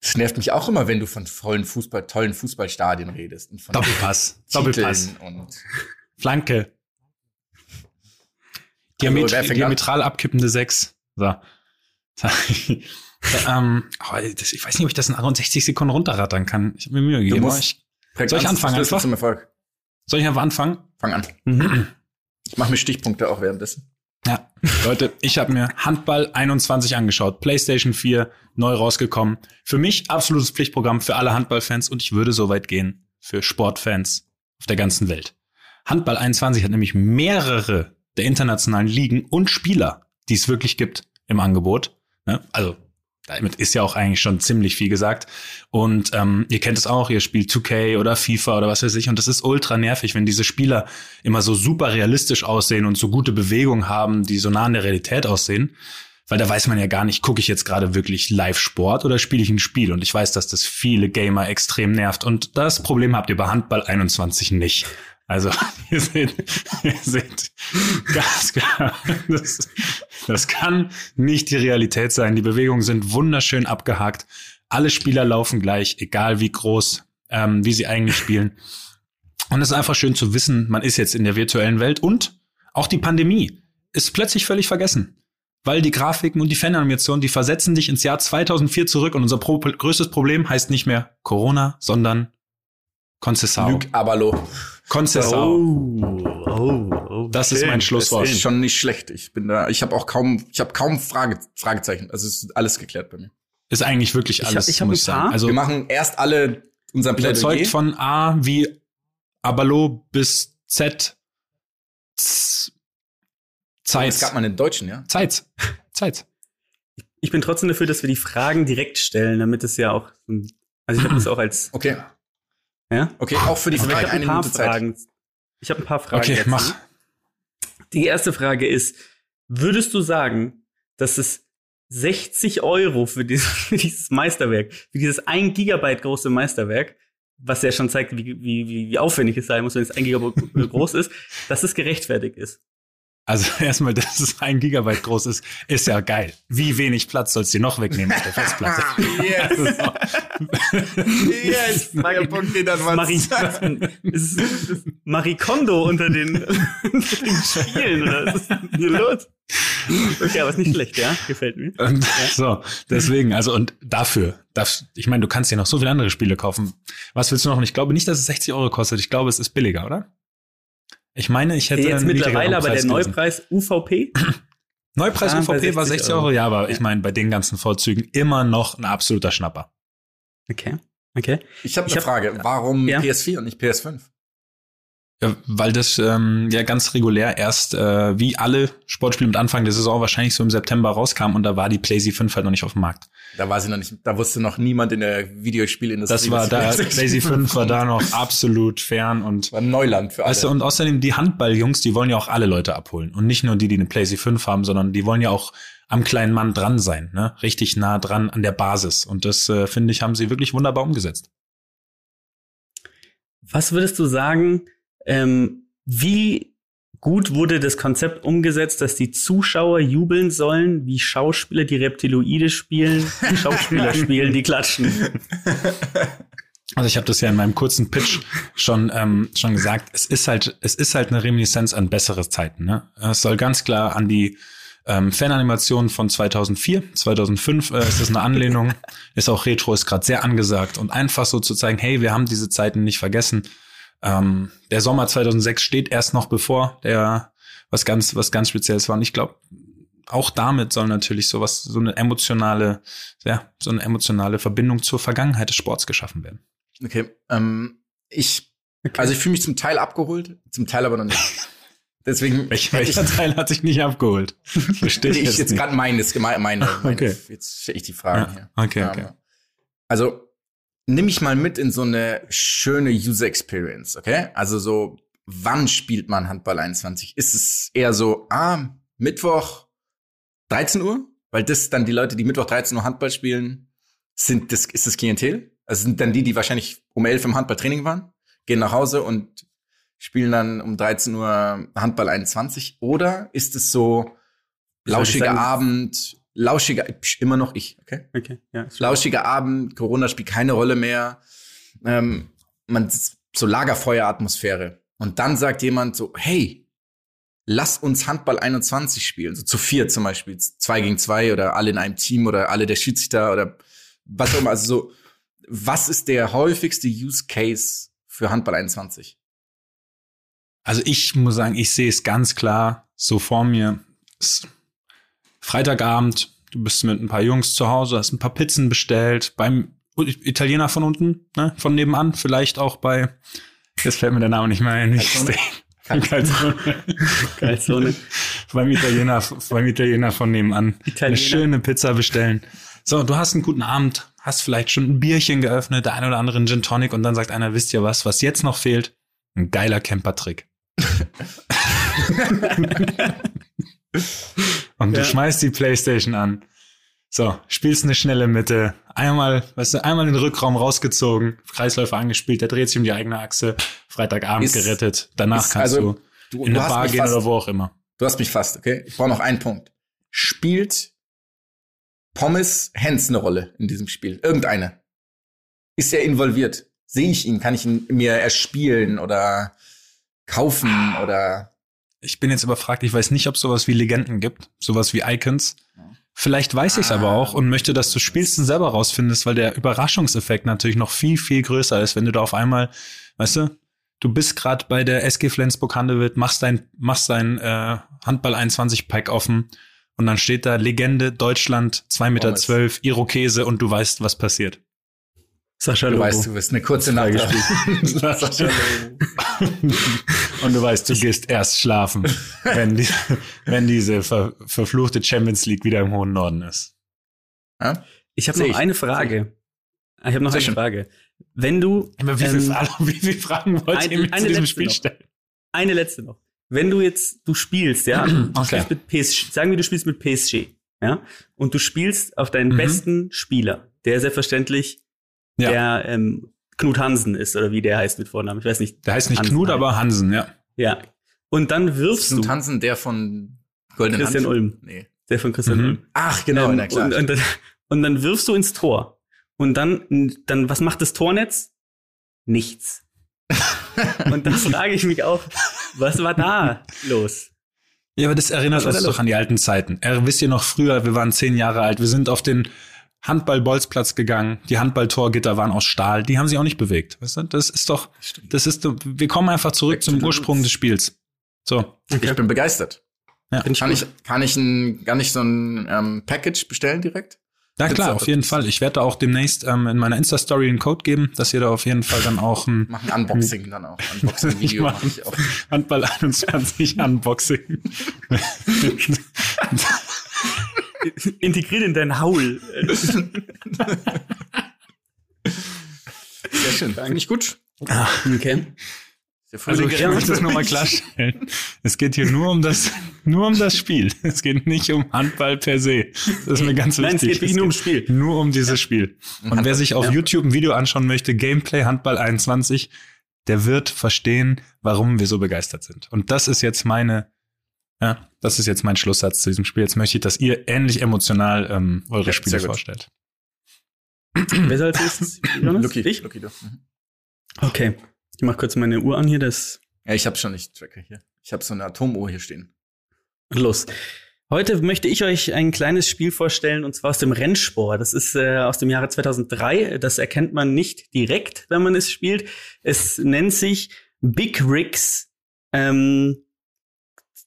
Es nervt mich auch immer, wenn du von vollen Fußball, tollen Fußballstadien redest und von Doppelpass. (laughs) Doppelpass. und Flanke. Diamet an? diametral abkippende Sechs. So. (laughs) ähm, oh, das, ich weiß nicht, ob ich das in 60 Sekunden runterrattern kann. Ich habe mir Mühe gegeben. musst aber ich, Soll ich anfangen einfach? Soll ich einfach anfangen? Fang an. Mhm. Ich mache mir Stichpunkte auch währenddessen. Ja, Leute, ich habe mir Handball 21 angeschaut, PlayStation 4 neu rausgekommen. Für mich absolutes Pflichtprogramm für alle Handballfans und ich würde so weit gehen für Sportfans auf der ganzen Welt. Handball 21 hat nämlich mehrere der internationalen Ligen und Spieler, die es wirklich gibt im Angebot. Ne? Also damit ist ja auch eigentlich schon ziemlich viel gesagt. Und ähm, ihr kennt es auch, ihr spielt 2K oder FIFA oder was weiß ich. Und das ist ultra nervig, wenn diese Spieler immer so super realistisch aussehen und so gute Bewegungen haben, die so nah an der Realität aussehen. Weil da weiß man ja gar nicht, gucke ich jetzt gerade wirklich Live-Sport oder spiele ich ein Spiel? Und ich weiß, dass das viele Gamer extrem nervt. Und das Problem habt ihr bei Handball 21 nicht. Also, ihr seht, ihr seht ganz klar, das, das kann nicht die Realität sein. Die Bewegungen sind wunderschön abgehakt. Alle Spieler laufen gleich, egal wie groß, ähm, wie sie eigentlich spielen. Und es ist einfach schön zu wissen, man ist jetzt in der virtuellen Welt und auch die Pandemie ist plötzlich völlig vergessen. Weil die Grafiken und die Fananimationen, die versetzen dich ins Jahr 2004 zurück und unser pro größtes Problem heißt nicht mehr Corona, sondern Concessao. Luke Abalo. Concessao. Oh, oh, oh. Das ist mein Schlusswort. Das ist schon nicht schlecht. Ich bin da, ich habe auch kaum, ich habe kaum Frage, Fragezeichen. Also es ist alles geklärt bei mir. Ist eigentlich wirklich Ich hab- alles, ich hab muss ich ein paar. sagen. Also Wir machen erst alle überzeugt Plädoyer. von A wie Abalo bis Z. Z Zeit. Es gab mal einen Deutschen, ja. Zeit. Zeit. Ich bin trotzdem dafür, dass wir die Fragen direkt stellen, damit es ja auch, also ich habe das auch als, Okay. Ja? Okay, auch für die Also ich Frage habe eine ein paar Minute Zeit. Fragen. Ich habe ein paar Fragen. Okay, dazu. mach. Die erste Frage ist, würdest du sagen, dass es 60 Euro für dieses, (laughs) für dieses Meisterwerk, für dieses ein Gigabyte große Meisterwerk, was ja schon zeigt, wie, wie, wie, wie aufwendig es sein muss, wenn es ein Gigabyte (laughs) groß ist, dass es gerechtfertigt ist? Also (laughs) erstmal, dass es ein Gigabyte groß ist, ist ja geil. Wie wenig Platz sollst du dir noch wegnehmen auf der Festplatte? (laughs) yes. yes. Geht an Marie, ist, ist Kondo unter den, unter (laughs) den Spielen oder was ist hier los? Okay, aber ist nicht schlecht, ja? Gefällt mir. Und so, deswegen, also und dafür, das, ich meine, du kannst dir noch so viele andere Spiele kaufen. Was willst du noch? Und ich glaube nicht, dass es 60 Euro kostet. Ich glaube, es ist billiger, oder? Ich meine, ich hätte Jetzt mittlerweile aber der. Neupreis UVP. (laughs) Neupreis Ah, UVP war 60 60 Euro, Euro. ja, aber ich meine, bei den ganzen Vorzügen immer noch ein absoluter Schnapper. Okay, okay. Ich habe eine hab- Frage. Warum Ja. PS4 und nicht PS5? Ja, weil das ähm, ja ganz regulär erst äh, wie alle Sportspiele mit Anfang der Saison wahrscheinlich so im September rauskam und da war die PlayStation 5 halt noch nicht auf dem Markt. Da war sie noch nicht, da wusste noch niemand in der Videospielindustrie. Das war da, PlayStation PlayStation 5 war da noch absolut fern und war Neuland für alle. Weißt du, und außerdem die Handballjungs, die wollen ja auch alle Leute abholen. Und nicht nur die, die eine PlayStation 5 haben, sondern die wollen ja auch am kleinen Mann dran sein, ne? Richtig nah dran an der Basis. Und das, äh, finde ich, haben sie wirklich wunderbar umgesetzt. Was würdest du sagen, ähm, wie gut wurde das Konzept umgesetzt, dass die Zuschauer jubeln sollen, wie Schauspieler, die Reptiloide spielen, die Schauspieler (laughs) spielen, die klatschen? Also ich habe das ja in meinem kurzen Pitch schon ähm, schon gesagt. Es ist halt es ist halt eine Reminiszenz an bessere Zeiten. Ne? Es soll ganz klar an die ähm, Fananimationen von 2004, 2005 äh, ist das eine Anlehnung. (laughs) ist auch Retro, ist gerade sehr angesagt und einfach so zu zeigen, hey, wir haben diese Zeiten nicht vergessen. Ähm, der Sommer 2006 steht erst noch bevor, der was ganz was ganz Spezielles war. Und ich glaube, auch damit soll natürlich sowas so eine emotionale ja so eine emotionale Verbindung zur Vergangenheit des Sports geschaffen werden. Okay, ähm, ich, also ich fühle mich zum Teil abgeholt, zum Teil aber noch nicht. (laughs) Deswegen (laughs) Welch, hätte ich, welcher Teil hat sich nicht abgeholt? (laughs) Verstehe ich jetzt gerade meines, meine, meine Okay. jetzt stelle ich die Fragen Ja, hier. okay, Ähm, okay. Also, nimm mich mal mit in so eine schöne User Experience, okay? Also so, wann spielt man Handball 21? Ist es eher so, ah, Mittwoch 13 Uhr? Weil das dann die Leute, die Mittwoch 13 Uhr Handball spielen, sind das, ist das Klientel? Also sind dann die, die wahrscheinlich um 11 im Handballtraining waren, gehen nach Hause und spielen dann um 13 Uhr Handball 21? Oder ist es so lauschiger? Abend, lauschiger, psch, immer noch ich, okay? Okay, ja. Lauschiger Abend, Corona spielt keine Rolle mehr. Ähm, man so Lagerfeueratmosphäre. Und dann sagt jemand so, hey, lass uns Handball 21 spielen. So zu vier zum Beispiel, zwei gegen zwei oder alle in einem Team oder alle der Schiedsrichter oder was auch immer. Also so, was ist der häufigste Use Case für Handball 21? Also ich muss sagen, ich sehe es ganz klar so vor mir. Es Freitagabend, du bist mit ein paar Jungs zu Hause, hast ein paar Pizzen bestellt, beim Italiener von unten, ne, von nebenan, vielleicht auch bei, jetzt fällt mir der Name nicht mehr ein, ich Calzone. (laughs) Calzone. beim Italiener, beim Italiener von nebenan. Italiener. Eine schöne Pizza bestellen. So, du hast einen guten Abend, hast vielleicht schon ein Bierchen geöffnet, der ein oder andere einen Gin Tonic und dann sagt einer, wisst ihr was, was jetzt noch fehlt? Ein geiler Camper-Trick. (laughs) und du Ja. schmeißt die Playstation an. So, spielst eine schnelle Mitte, einmal, weißt du, einmal den Rückraum rausgezogen, Kreisläufer angespielt, der dreht sich um die eigene Achse, Freitagabend Ist- gerettet, danach ist- kannst also, du Du, in du eine Bar gehen fast, oder wo auch immer. Du hast mich fast, okay? Ich brauche noch einen Punkt. Spielt Pommes Hens eine Rolle in diesem Spiel? Irgendeine? Ist er involviert? Sehe ich ihn? Kann ich ihn mir erspielen oder kaufen oder Ich bin jetzt überfragt, ich weiß nicht, ob es sowas wie Legenden gibt, sowas wie Icons. Vielleicht weiß ich es aber Ah. auch und möchte, dass du spielst und selber rausfindest, weil der Überraschungseffekt natürlich noch viel, viel größer ist, wenn du da auf einmal, weißt du, du bist gerade bei der SG Flensburg-Handewitt, machst dein, machst dein äh, Handball 21 Pack offen und dann steht da Legende Deutschland, 2,12 Meter, zwölf, Irokese und du weißt, was passiert. Sascha du Lobo. weißt, du wirst eine kurze Nacht (laughs) Sascha Lobo. (laughs) und du weißt, du gehst erst schlafen, wenn, die, wenn diese ver, verfluchte Champions League wieder im hohen Norden ist. Ja? Ich habe noch ich. eine Frage. Ich habe noch Sehr eine schön. Frage. Wenn du wie, ähm, viele, Fragen, (laughs) wie viele Fragen wollt eine- ihr mir zu eine diesem letzte Spiel noch. stellen? eine letzte noch. Wenn du jetzt du spielst, ja, (clears throat) du Okay. spielst mit PSG, sagen wir, du spielst mit PSG, ja, und du spielst auf deinen Mhm. besten Spieler, der selbstverständlich Ja. der ähm, Knut Hansen ist oder wie der heißt mit Vornamen, ich weiß nicht. Der heißt nicht Hansen Knut, halt. aber Hansen, ja. Ja. Und dann wirfst Knut du Hansen, der von Goldenen Christian Hand? Ulm. Nee. der von Christian Mhm. Ulm. Ach, genau, Ähm, na klar. Und, und, dann, und dann wirfst du ins Tor. Und dann, dann, was macht das Tornetz? Nichts. (laughs) und da frage ich mich auch, was war da los? Ja, aber das erinnert uns doch an die alten Zeiten. Er, wisst ihr noch früher, wir waren zehn Jahre alt, wir sind auf den Handball-Bolzplatz gegangen, die Handballtorgitter waren aus Stahl, die haben sich auch nicht bewegt. Weißt du? Das ist doch, das ist, doch- wir kommen einfach zurück Back zum Ursprung des Spiels. So. Ich bin begeistert. Ja. Find Kann gut. ich, kann ich ein, kann ich so ein ähm, Package bestellen direkt? Ja klar, auf jeden? Fall. Ich werde da auch demnächst ähm, in meiner Insta-Story einen Code geben, dass ihr da auf jeden Fall dann auch ein Mach ein Unboxing dann auch. (laughs) Unboxing-Video Ich mache ich auch. Handball 21 Unboxing. (laughs) (laughs) Integriert in dein Haul. Sehr schön. Finde ich gut. Okay. Sehr voll Also ich möchte das nochmal klarstellen. Es geht hier nur um das, nur um das Spiel. Es geht nicht um Handball per se. Das ist mir ganz Nein, es wichtig. geht wirklich nur ums Spiel. Nur um dieses Spiel. Und wer sich auf Ja. YouTube ein Video anschauen möchte, Gameplay Handball 21, der wird verstehen, warum wir so begeistert sind. Und das ist jetzt meine, ja, das ist jetzt mein Schlusssatz zu diesem Spiel. Jetzt möchte ich, dass ihr ähnlich emotional ähm, eure Ja, Spiele vorstellt. Wer soll als nächstes? Jonas? Lucky, Ich? Lucky, du. Mhm. Okay. Ich mach kurz meine Uhr an hier, das Ja, ich habe schon nicht Tracker hier. Ich habe so eine Atomuhr hier stehen. Los. Heute möchte ich euch ein kleines Spiel vorstellen, und zwar aus dem Rennsport. Das ist äh, aus dem Jahre 2003. Das erkennt man nicht direkt, wenn man es spielt. Es nennt sich Big Rigs ähm,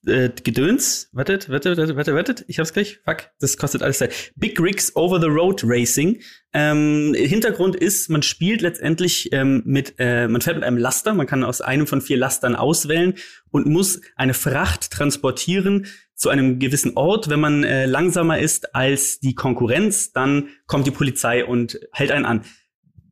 äh, Gedöns. Wartet, wartet, wartet, wartet, wartet. Ich hab's gleich. Fuck, das kostet alles Zeit. Big Rigs Over the Road Racing. Ähm, Hintergrund ist, man spielt letztendlich ähm, mit, äh, man fährt mit einem Laster. Man kann aus einem von vier Lastern auswählen und muss eine Fracht transportieren zu einem gewissen Ort. Wenn man äh, langsamer ist als die Konkurrenz, dann kommt die Polizei und hält einen an.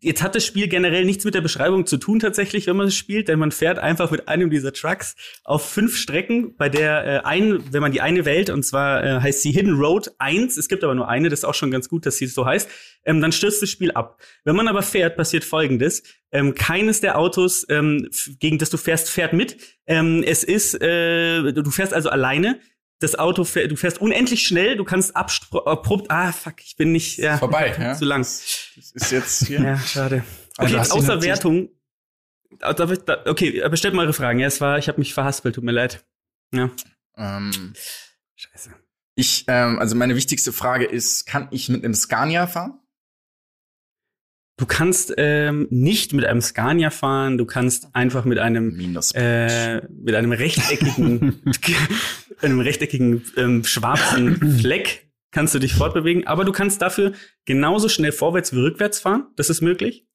Jetzt hat das Spiel generell nichts mit der Beschreibung zu tun tatsächlich, wenn man es spielt, denn man fährt einfach mit einem dieser Trucks auf fünf Strecken, bei der äh, ein, wenn man die eine wählt, und zwar äh, heißt sie Hidden Road 1, es gibt aber nur eine, das ist auch schon ganz gut, dass sie so heißt, ähm, dann stürzt das Spiel ab. Wenn man aber fährt, passiert folgendes. Ähm, keines der Autos, ähm, gegen das du fährst, fährt mit. Ähm, es ist, äh, du fährst also alleine. Das Auto, fähr- du fährst unendlich schnell, du kannst abrupt, ah, fuck, ich bin nicht, ja, Vorbei, (laughs) ja. zu lang. Das ist jetzt hier. Ja, schade. Aber Okay, außer Wertung. Darf ich da- Okay, aber stellt mal eure Fragen. Ja, es war, ich habe mich verhaspelt, tut mir leid. Ja. Ähm, Scheiße. ich, ähm, also meine wichtigste Frage ist, kann ich mit einem Scania fahren? Du kannst ähm, nicht mit einem Scania fahren, du kannst (laughs) einfach mit einem äh, mit einem rechteckigen, (laughs) einem rechteckigen ähm, schwarzen (clears throat) Fleck kannst du dich fortbewegen, aber du kannst dafür genauso schnell vorwärts wie rückwärts fahren. Das ist möglich.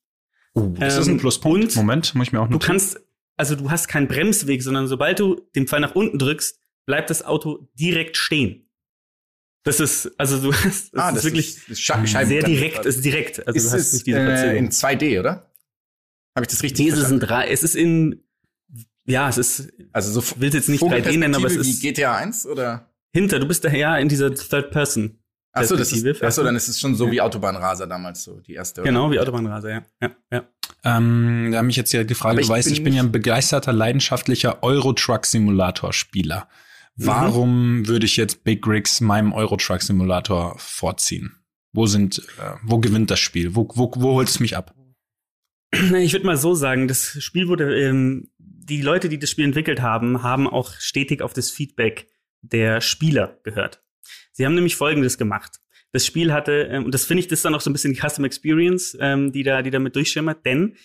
Oh, das ist ein Ähm, Pluspunkt. Moment, muss ich mir auch Du notieren. kannst, also du hast keinen Bremsweg, sondern sobald du den Pfeil nach unten drückst, bleibt das Auto direkt stehen. Das ist, also du (laughs) hast, das ah, ist wirklich ist Scheiben- sehr direkt, ist direkt. Also ist du hast es nicht diese äh, Verzögerung. in 2D, oder? Habe ich das richtig Diese verstanden? sind drei, es ist in, ja, es ist Also so will jetzt nicht 3D nennen, aber es ist- wie GTA 1 oder? hinter, du bist daher in dieser Third Person. Achso, das ist, achso, dann ist es schon so Ja. wie Autobahnraser damals so, die erste. oder? Genau, wie Autobahnraser, ja. Ja, ja. Ähm, da haben mich jetzt ja gefragt, du ich weißt, bin ich bin ja ein begeisterter, leidenschaftlicher Euro-Truck-Simulator-Spieler. Mhm. Warum würde ich jetzt Big Rigs meinem Euro-Truck-Simulator vorziehen? Wo sind, äh, wo gewinnt das Spiel? Wo, wo, wo holt es mich ab? Ich würde mal so sagen, das Spiel wurde, ähm, die Leute, die das Spiel entwickelt haben, haben auch stetig auf das Feedback der Spieler gehört. Sie haben nämlich Folgendes gemacht. Das Spiel hatte, ähm, und das finde ich, das ist dann auch so ein bisschen die Custom Experience, ähm, die da, die damit durchschimmert, denn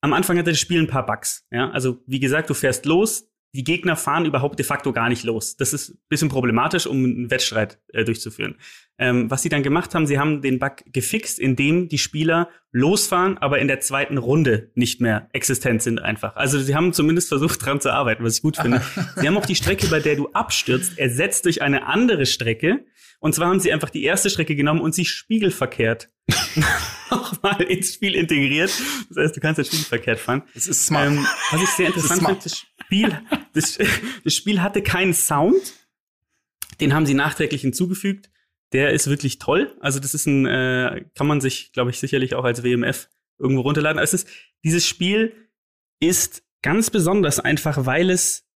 am Anfang hatte das Spiel ein paar Bugs. Ja, also wie gesagt, du fährst los, die Gegner fahren überhaupt de facto gar nicht los. Das ist ein bisschen problematisch, um einen Wettstreit äh, durchzuführen. Ähm, was sie dann gemacht haben, sie haben den Bug gefixt, indem die Spieler losfahren, aber in der zweiten Runde nicht mehr existent sind einfach. Also sie haben zumindest versucht, dran zu arbeiten, was ich gut finde. (laughs) sie haben auch die Strecke, bei der du abstürzt, ersetzt durch eine andere Strecke. Und zwar haben sie einfach die erste Strecke genommen und sie spiegelverkehrt (laughs) nochmal ins Spiel integriert. Das heißt, du kannst jetzt spiegelverkehrt fahren. Das ist smart. Ähm, was ich sehr interessant finde, das Spiel, das, das Spiel hatte keinen Sound. Den haben sie nachträglich hinzugefügt. Der ist wirklich toll. Also das ist ein, äh, kann man sich, glaube ich, sicherlich auch als WMF irgendwo runterladen. Also Es ist, dieses Spiel ist ganz besonders einfach, weil es,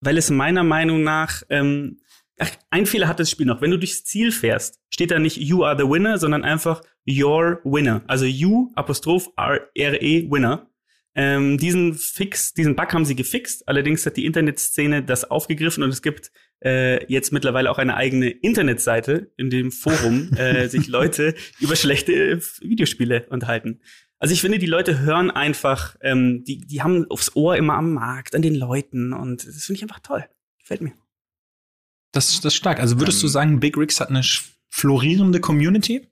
weil es meiner Meinung nach, ähm, ach, ein Fehler hat das Spiel noch. Wenn du durchs Ziel fährst, steht da nicht You are the winner, sondern einfach Your winner. Also You Apostroph R E Winner. Ähm, diesen Fix, diesen Bug haben sie gefixt. Allerdings hat die Internetszene das aufgegriffen und es gibt äh, jetzt mittlerweile auch eine eigene Internetseite, in dem Forum (laughs) äh, sich Leute über schlechte äh, Videospiele unterhalten. Also ich finde, die Leute hören einfach, ähm, die, die haben aufs Ohr immer am Markt, an den Leuten und das finde ich einfach toll. Gefällt mir. Das, das ist stark. Also würdest du Ähm. sagen, Big Rigs hat eine florierende Community?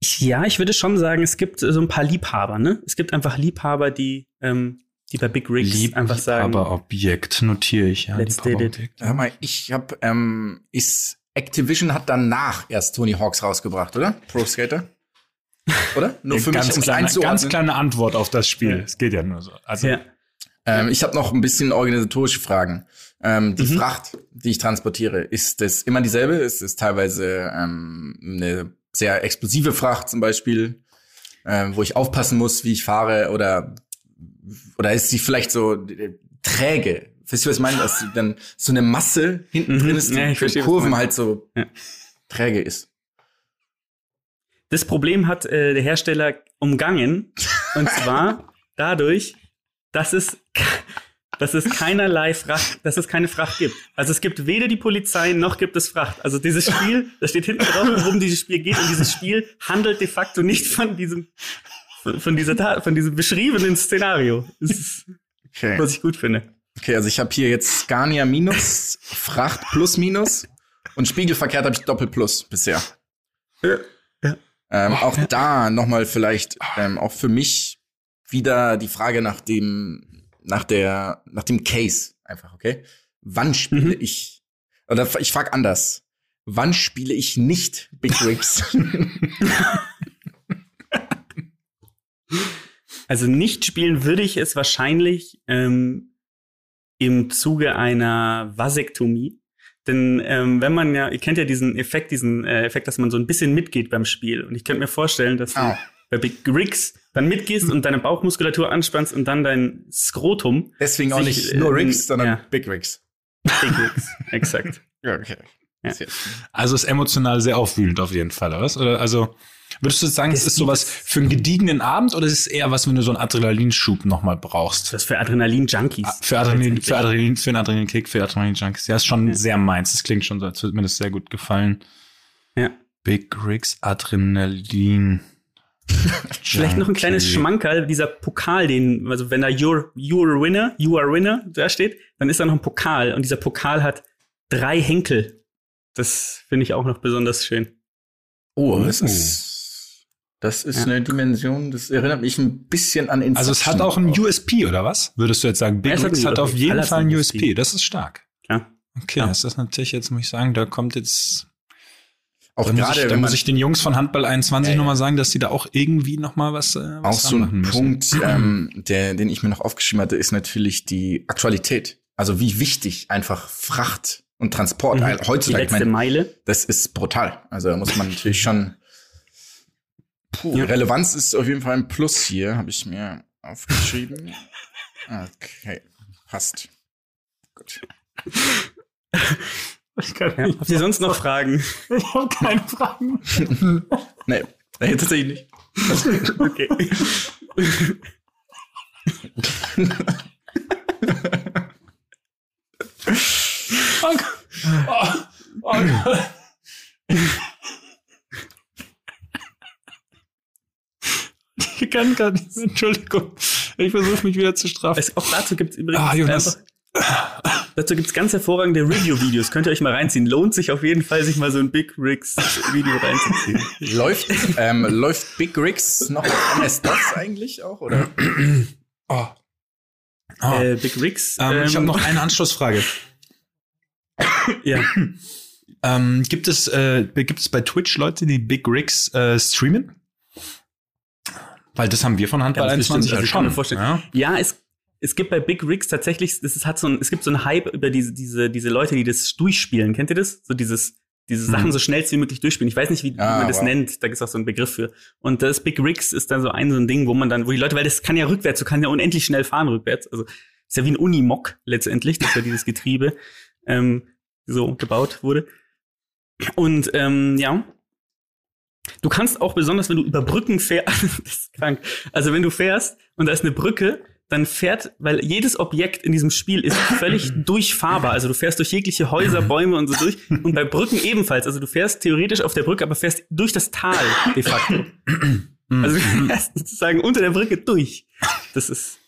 Ich, ja, ich würde schon sagen, es gibt so ein paar Liebhaber, ne? Es gibt einfach Liebhaber, die, ähm, die bei Big Rigs einfach sagen, Aber Objekt notiere ich, ja. Let's did it. Liebhaberobjekt. Hör mal, ich hab, ähm, ist, Activision hat danach erst Tony Hawks rausgebracht, oder? Pro Skater? Oder? (laughs) Nur für ganz mich, kleine, ganz kleine Antwort auf das Spiel. Ja. Es geht ja nur so. Also, ja. Ähm, ich habe noch ein bisschen organisatorische Fragen. Ähm, die Mhm. Fracht, die ich transportiere, ist das immer dieselbe? Ist es teilweise ähm, eine sehr explosive Fracht zum Beispiel, ähm, wo ich aufpassen muss, wie ich fahre? Oder, oder ist sie vielleicht so äh, träge? Wisst ihr, was ich meine? Dass dann so eine Masse hinten Mhm. drin ist, die Ja, für Kurven halt so Ja. träge ist. Das Problem hat äh, der Hersteller umgangen. Und zwar (laughs) dadurch, dass es, dass es keinerlei Fracht, dass es keine Fracht gibt. Also es gibt weder die Polizei noch gibt es Fracht. Also dieses Spiel, da steht hinten drauf, worum dieses Spiel geht. Und dieses Spiel handelt de facto nicht von diesem, von, dieser von diesem beschriebenen Szenario. Das ist, Okay. was ich gut finde. Okay, also ich habe hier jetzt Scania minus, Fracht plus minus und Spiegelverkehrt habe ich Doppel plus bisher. Ja. Ähm, auch da nochmal vielleicht ähm, auch für mich wieder die Frage nach dem nach der nach dem Case einfach, okay? Wann spiele Mhm. ich oder ich frage anders. Wann spiele ich nicht Big Rigs? (laughs) Also nicht spielen würde ich es wahrscheinlich ähm, im Zuge einer Vasektomie. Denn ähm, wenn man ja, ihr kennt ja diesen Effekt, diesen äh, Effekt, dass man so ein bisschen mitgeht beim Spiel. Und ich könnte mir vorstellen, dass Au. Bei Big Rigs dann mitgehst und deine Bauchmuskulatur anspannst und dann dein Skrotum. Deswegen auch nicht nur äh, Rigs, sondern ja. Big Rigs. Big Rigs, exakt. (laughs) Okay. Ja. Also ist emotional sehr aufwühlend auf jeden Fall, oder was? Oder also würdest du sagen, es Das ist sowas für einen gediegenen Abend oder ist es eher was, wenn du so einen Adrenalinschub nochmal brauchst? Das ist für Adrenalin-Junkies. Ah, Für Adrenalin, für Adrenalin, für einen Adrenalinkick, für Adrenalin-Junkies. Ja, ist schon Ja. sehr meins. Das klingt schon so, als würde mir das sehr gut gefallen. Ja. Big Rigs Adrenalin. (laughs) Vielleicht noch ein kleines. Schmankerl, dieser Pokal, den, also wenn da you're, you're winner, you are a winner, da steht, dann ist da noch ein Pokal und dieser Pokal hat drei Henkel. Das finde ich auch noch besonders schön. Oh, das ist, das ist Ja. eine Dimension, das erinnert mich ein bisschen an Inception. Also es hat auch ein USP, oder was? Würdest du jetzt sagen, Big Ja, es hat auf jeden Fall ein USP. USP. Das ist stark. Klar. Okay, Ja. das ist natürlich jetzt, muss ich sagen, da kommt jetzt, Auch da muss, ich, gerade, da muss ich den Jungs von Handball 21 Ja, ja. nochmal sagen, dass die da auch irgendwie nochmal was, äh, auch was so dran ein. Punkt, ähm, der, den ich mir noch aufgeschrieben hatte, ist natürlich die Aktualität. Also wie wichtig einfach Fracht und Transport Mhm. ein- Die heutzutage. Ich letzte meine, Meile. das ist brutal. Also da muss man natürlich schon. Puh, Ja. Relevanz ist auf jeden Fall ein Plus hier, habe ich mir aufgeschrieben. (laughs) Okay, passt. Gut. (laughs) Ich kann Ja. Habt ihr sonst noch Fragen? Ich habe keine Fragen. (laughs) Nee, nee tatsächlich nicht. Okay. Oh, oh, oh Gott. Ich kann gar nicht. Entschuldigung. Ich versuche mich wieder zu strafen. Es, auch dazu gibt's übrigens Ah, Jonas. einfach, dazu gibt's ganz hervorragende Review-Videos. Könnt ihr euch mal reinziehen. Lohnt sich auf jeden Fall, sich mal so ein Big Rigs Video reinzuziehen. Läuft, ähm, läuft Big Rigs noch auf MS-DOS eigentlich auch, oder? Oh. Oh. Äh, Big Rigs. ähm, ich habe noch eine Anschlussfrage. Ja. Ähm, gibt es äh, gibt es bei Twitch Leute, die Big Rigs äh, streamen? Weil das haben wir von Handball Ganz 21 bestimmt, also schon. Ja. Ja, es, es gibt bei Big Rigs tatsächlich, ist, hat so ein, es gibt so einen Hype über diese, diese, diese Leute, die das durchspielen. Kennt ihr das? So dieses, diese Sachen Mhm. so schnell wie möglich durchspielen. Ich weiß nicht, wie, Ah, man das wow. nennt. Da gibt es auch so einen Begriff für. Und das Big Rigs ist dann so ein, so ein Ding, wo man dann, wo die Leute, weil das kann ja rückwärts, du kannst ja unendlich schnell fahren rückwärts. Also, ist ja wie ein Unimog letztendlich, dass ja dieses (laughs) Getriebe, ähm, so gebaut wurde. Und, ähm, ja. Du kannst auch besonders, wenn du über Brücken fährst, (laughs) das ist krank. Also wenn du fährst und da ist eine Brücke, dann fährt, weil jedes Objekt in diesem Spiel ist völlig (laughs) durchfahrbar. Also du fährst durch jegliche Häuser, Bäume und so durch. Und bei Brücken ebenfalls. Also du fährst theoretisch auf der Brücke, aber fährst durch das Tal de facto. Also du fährst sozusagen unter der Brücke durch. Das ist,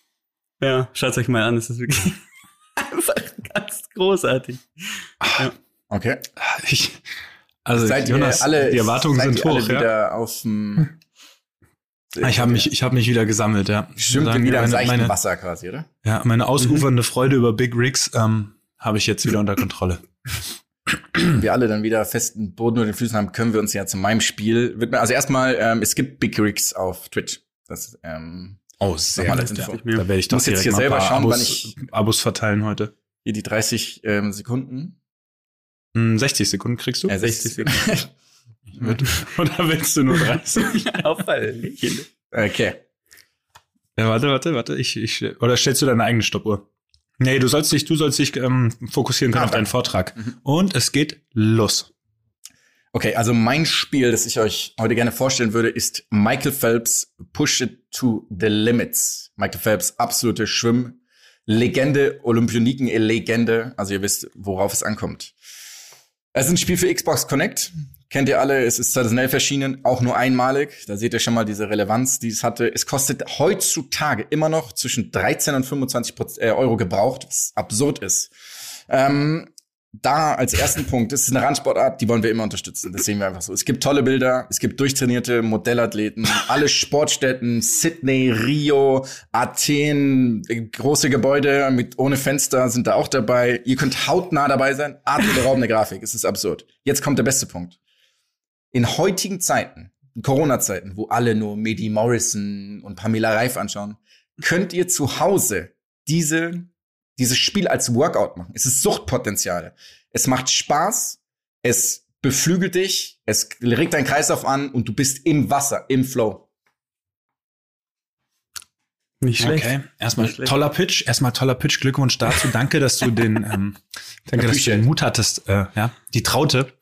ja, schaut euch mal an. Das ist wirklich (laughs) einfach ganz großartig. Okay. Ich, also Seid Jonas, ihr alle, die Erwartungen seid sind ihr alle hoch. Ja. wieder auf dem. Ich habe mich, ich habe mich wieder gesammelt. Ja, Schwimmt Sagen ihr wieder im meine, seichten meine, Wasser quasi, oder? ja, meine (laughs) ausufernde Freude über Big Rigs ähm, habe ich jetzt wieder unter Kontrolle. Wir alle dann wieder festen Boden unter den Füßen haben, können wir uns ja zu meinem Spiel widmen. Also erstmal, ähm, es gibt Big Rigs auf Twitch. Das, ähm, Oh, sehr. Ich Da werde ich doch muss jetzt direkt hier mal ein selber paar schauen, wann Abos, ich- Abos verteilen heute. hier die 30 ähm, Sekunden. Hm, 60 Sekunden kriegst du? Äh, 60 Sekunden. (laughs) (laughs) Oder willst du nur 30? (laughs) Auffallend. okay. Ja, warte, warte, warte. Ich, ich, oder stellst du deine eigene Stoppuhr? Nee, du sollst dich, du sollst dich ähm, fokussieren können Ah, auf deinen. Vortrag. Mhm. Und es geht los. Okay, also mein Spiel, das ich euch heute gerne vorstellen würde, ist Michael Phelps Push It to the Limits. Michael Phelps, absolute Schwimmlegende, Olympioniken-Legende. Also ihr wisst, worauf es ankommt. Es ist ein Spiel für Xbox Connect. Kennt ihr alle, es ist 2011 erschienen, auch nur einmalig. Da seht ihr schon mal diese Relevanz, die es hatte. Es kostet heutzutage immer noch zwischen 13 und 25 Proz- äh, Euro gebraucht, was absurd ist. Ähm, da als ersten (laughs) Punkt, das ist eine Randsportart, die wollen wir immer unterstützen. Das sehen wir einfach so. Es gibt tolle Bilder, es gibt durchtrainierte Modellathleten, (laughs) alle Sportstätten, Sydney, Rio, Athen, große Gebäude mit ohne Fenster sind da auch dabei. Ihr könnt hautnah dabei sein. Atemberaubende Grafik, es ist absurd. Jetzt kommt der beste Punkt. In heutigen Zeiten, in Corona-Zeiten, wo alle nur Medi Morrison und Pamela Reif anschauen, könnt ihr zu Hause diese dieses Spiel als Workout machen. Es ist Suchtpotenzial. Es macht Spaß, es beflügelt dich, es regt deinen Kreislauf an und du bist im Wasser, im Flow. Nicht schlecht. Okay, erstmal Nicht schlecht. toller Pitch, erstmal toller Pitch. Glückwunsch dazu. Danke, dass du den, ähm, (laughs) danke, dass du den Mut hattest, äh, ja, die Traute,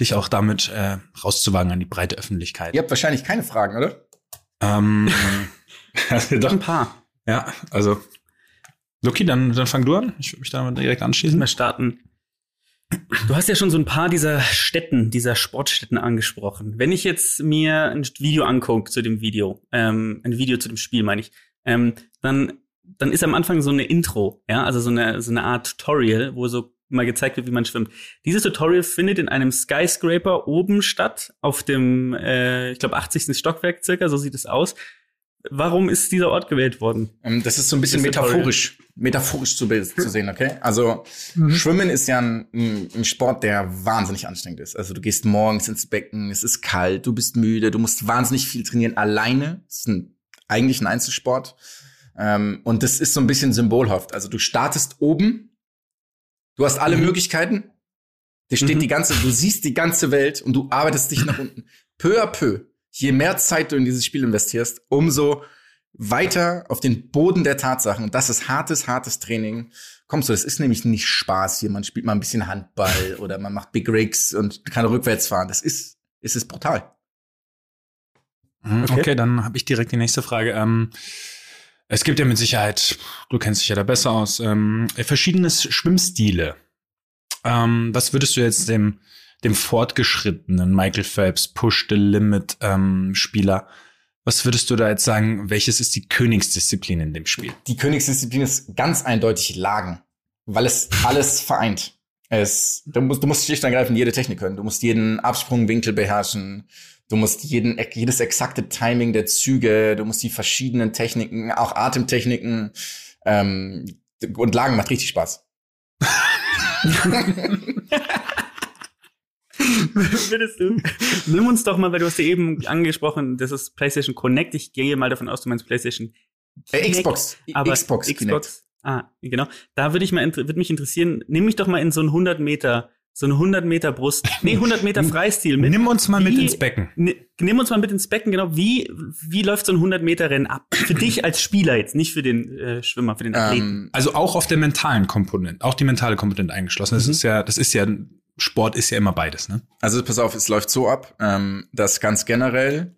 dich auch damit äh, rauszuwagen an die breite Öffentlichkeit. Ihr habt wahrscheinlich keine Fragen, oder? Ähm, (laughs) also Doch ein paar. ja, also Luki, dann, dann fang du an. Ich würde mich da mal direkt anschließen. Wir starten. Du hast ja schon so ein paar dieser Städten, dieser Sportstätten angesprochen. Wenn ich jetzt mir ein Video angucke zu dem Video, ähm, ein Video zu dem Spiel, meine ich, ähm, dann, dann ist am Anfang so eine Intro, ja, also so eine, so eine Art Tutorial, wo so mal gezeigt wird, wie man schwimmt. Dieses Tutorial findet in einem Skyscraper oben statt, auf dem, äh, ich glaube, 80. Stockwerk circa, so sieht es aus. Warum ist dieser Ort gewählt worden? Ähm, Das ist so ein bisschen Das Tutorial. metaphorisch, metaphorisch zu, zu sehen, okay? Also Schwimmen ist ja ein, ein ein Sport, der wahnsinnig anstrengend ist. Also du gehst morgens ins Becken, es ist kalt, du bist müde, du musst wahnsinnig viel trainieren alleine. Es ist ein, eigentlich ein Einzelsport. Ähm, und das ist so ein bisschen symbolhaft. Also du startest oben, du hast alle Mhm. Möglichkeiten, dir steht Mhm. die ganze, du siehst die ganze Welt und du arbeitest dich nach (laughs) unten. Peu à peu, je mehr Zeit du in dieses Spiel investierst, umso weiter auf den Boden der Tatsachen, und das ist hartes, hartes Training, kommst du. Das ist nämlich nicht Spaß hier. Man spielt mal ein bisschen Handball (laughs) oder man macht Big Rigs und kann rückwärts fahren. Das ist, es ist brutal. Mhm, Okay, Okay. dann habe ich direkt die nächste Frage. Ähm, es gibt ja mit Sicherheit, du kennst dich ja da besser aus, ähm, verschiedene Schwimmstile. Ähm, was würdest du jetzt dem, dem fortgeschrittenen Michael Phelps Push the Limit ähm, Spieler, was würdest du da jetzt sagen, welches ist die Königsdisziplin in dem Spiel? Die Königsdisziplin ist ganz eindeutig Lagen, weil es alles vereint. Es, du musst, du musst schlicht und ergreifend jede Technik können. Du musst jeden Absprungwinkel beherrschen. Du musst jeden, jedes exakte Timing der Züge. Du musst die verschiedenen Techniken, auch Atemtechniken. Ähm, und Lagen macht richtig Spaß. (laughs) Würdest du? Nimm uns doch mal, weil du hast ja eben angesprochen, das ist PlayStation Connect. Ich gehe mal davon aus, du meinst PlayStation Äh, Kinect, Xbox. aber Xbox. Kinect. Xbox. Ah, genau. Da würde ich mal würde mich interessieren. Nimm mich doch mal in so ein 100 Meter, so eine 100 Meter Brust, nee 100 Meter Freistil mit. Nimm uns mal mit Wie- ins Becken. Ni- Nimm uns mal mit ins Becken, genau. Wie, wie läuft so ein 100 Meter Rennen ab? Für dich als Spieler jetzt, nicht für den äh, Schwimmer, für den Athleten. Ähm, Also auch auf der mentalen Komponente, auch die mentale Komponente eingeschlossen. Das Mhm. ist ja, das ist ja, Sport ist ja immer beides, ne? Also pass auf, es läuft so ab, ähm, dass ganz generell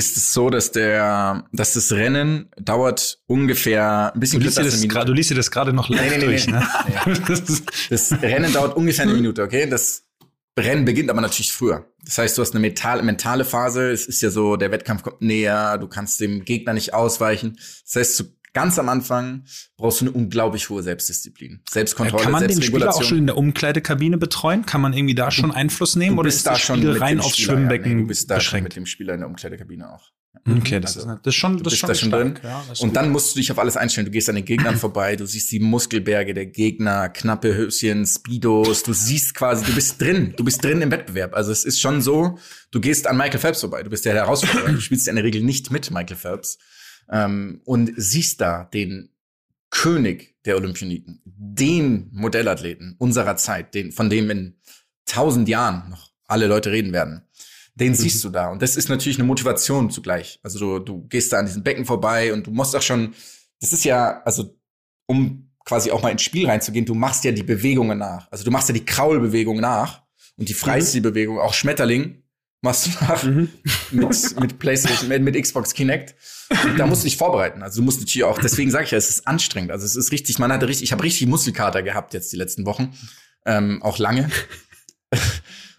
ist es so, dass der, dass das Rennen dauert ungefähr ein Du bisschen liest, dir das eine grad, du liest dir das gerade noch live Nee, nee, durch, nee. ne? (laughs) Das Rennen dauert ungefähr eine (laughs) Minute, okay? Das Rennen beginnt aber natürlich früher. Das heißt, du hast eine mental, mentale Phase. Es ist ja so, der Wettkampf kommt näher, du kannst dem Gegner nicht ausweichen. Das heißt, so ganz am Anfang brauchst du eine unglaublich hohe Selbstdisziplin. Selbstkontrolle, Kann man den Spieler auch schon in der Umkleidekabine betreuen? Kann man irgendwie da schon Einfluss nehmen du oder bist ist da das schon Spiel rein aufs Spieler, ja. Schwimmbecken Nee, du bist da schon mit beschränkt? dem Spieler in der Umkleidekabine auch. Okay, das Also, ist, das ist schon, das ist bist schon, da schon drin. Ja, Und gut. dann musst du dich auf alles einstellen. Du gehst an den Gegnern (clears throat) vorbei, du siehst die Muskelberge der Gegner, knappe Höschen, Speedos, du siehst quasi, du bist drin, du bist drin im Wettbewerb. Also es ist schon so, du gehst an Michael Phelps vorbei, du bist der Herausforderer, du spielst in der Regel nicht mit Michael Phelps ähm, und siehst da den König der Olympioniken, den Modellathleten unserer Zeit, den, von dem in tausend Jahren noch alle Leute reden werden. Den siehst du da. Und das ist natürlich eine Motivation zugleich. Also du, du gehst da an diesem Becken vorbei und du musst auch schon, das ist ja, also um quasi auch mal ins Spiel reinzugehen, du machst ja die Bewegungen nach. Also du machst ja die Kraulbewegung nach und die Freistilbewegung, auch Schmetterling machst du nach (laughs) mit, mit PlayStation, mit, mit Xbox Kinect. Und da musst du dich vorbereiten. Also du musst natürlich auch, deswegen sage ich ja, es ist anstrengend. Also es ist richtig, man hatte richtig, ich habe richtig Muskelkater gehabt jetzt die letzten Wochen. Ähm, auch lange. (laughs)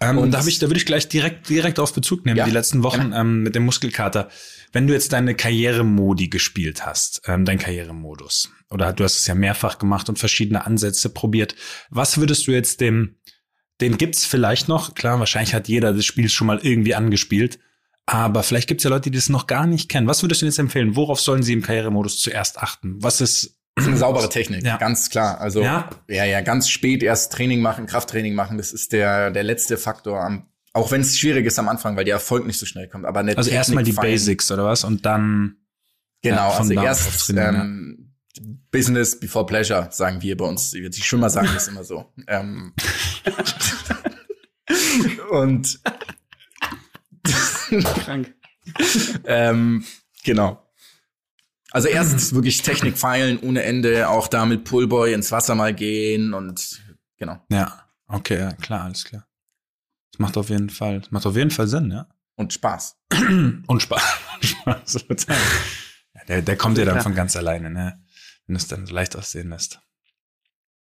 Ähm, Und- da, hab ich, da würde ich gleich direkt, direkt auf Bezug nehmen, Ja, die letzten Wochen ähm, mit dem Muskelkater. Wenn du jetzt deine Karrieremodi gespielt hast, ähm, dein Karrieremodus, oder du hast es ja mehrfach gemacht und verschiedene Ansätze probiert, was würdest du jetzt dem, den gibt's vielleicht noch, klar, wahrscheinlich hat jeder das Spiel schon mal irgendwie angespielt, aber vielleicht gibt's ja Leute, die das noch gar nicht kennen. Was würdest du jetzt empfehlen? Worauf sollen sie im Karrieremodus zuerst achten? Was ist eine saubere Technik, Ja. ganz klar. Also Ja. ja. ja, ganz spät erst Training machen, Krafttraining machen, das ist der der letzte Faktor am auch wenn es schwierig ist am Anfang, weil der Erfolg nicht so schnell kommt, aber eine also erstmal die fallen. Basics oder was und dann Genau, Ja, von also da erst auf trainieren, ja. ähm, Business before Pleasure, sagen wir bei uns. Die Schwimmer sagen das immer so. Ähm, (laughs) und Krank. ähm, genau. Also erst wirklich Technik feilen ohne Ende, auch da mit Pullboy ins Wasser mal gehen und genau. Ja, okay, ja, klar, alles klar. Das macht auf jeden Fall, das macht auf jeden Fall Sinn, ja. Und Spaß. (clears throat) Und (laughs) Spaß. Ja, der, der kommt ja dann von ganz alleine, ne? Wenn es dann so leicht aussehen lässt.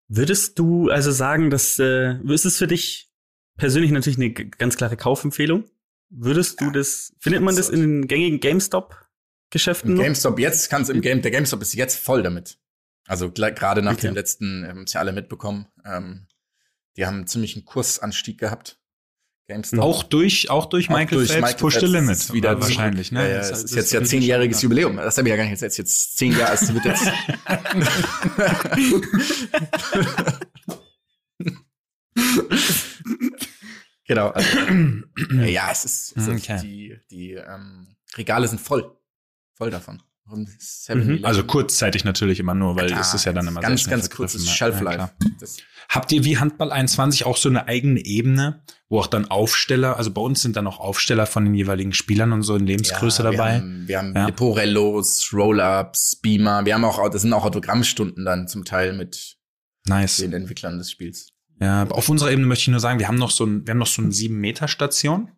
Würdest du also sagen, dass äh, ist es für dich persönlich natürlich eine ganz klare Kaufempfehlung? Würdest du das, findet man das in den gängigen GameStop-Geschäften? GameStop jetzt kannst du im Game, der GameStop ist jetzt voll damit. Also gerade nach Okay. dem letzten, haben es ja alle mitbekommen, ähm, die haben einen ziemlichen Kursanstieg gehabt. GameStop. Auch durch, auch durch Auch Michael durch Phelps Push the Limit. ist wieder wahrscheinlich, ne? Ja, ja, Das- das ist jetzt ja zehnjähriges Jubiläum. Das habe ich ja gar nicht jetzt, jetzt zehn Jahre, es wird jetzt. (laughs) genau. Also, (clears throat) ja, es ist, es ist Okay. die, die ähm, Regale sind voll. Voll davon. Mhm. 7-Eleven. Also kurzzeitig natürlich immer nur, weil Klar, es ist ja dann immer ganz, sehr ganz kurzes vergriffen. Shelf Ja, Life. Das- Habt ihr wie Handball 21 auch so eine eigene Ebene, wo auch dann Aufsteller, also bei uns sind dann auch Aufsteller von den jeweiligen Spielern und so in Lebensgröße Ja, dabei? Wir haben, wir haben Ja. Leporellos, Roll-Ups, Beamer. Wir haben auch, das sind auch Autogrammstunden dann zum Teil mit nice. den Entwicklern des Spiels. Ja, auf unserer Ebene möchte ich nur sagen, wir haben noch so ein, wir haben noch so eine 7-Meter-Station,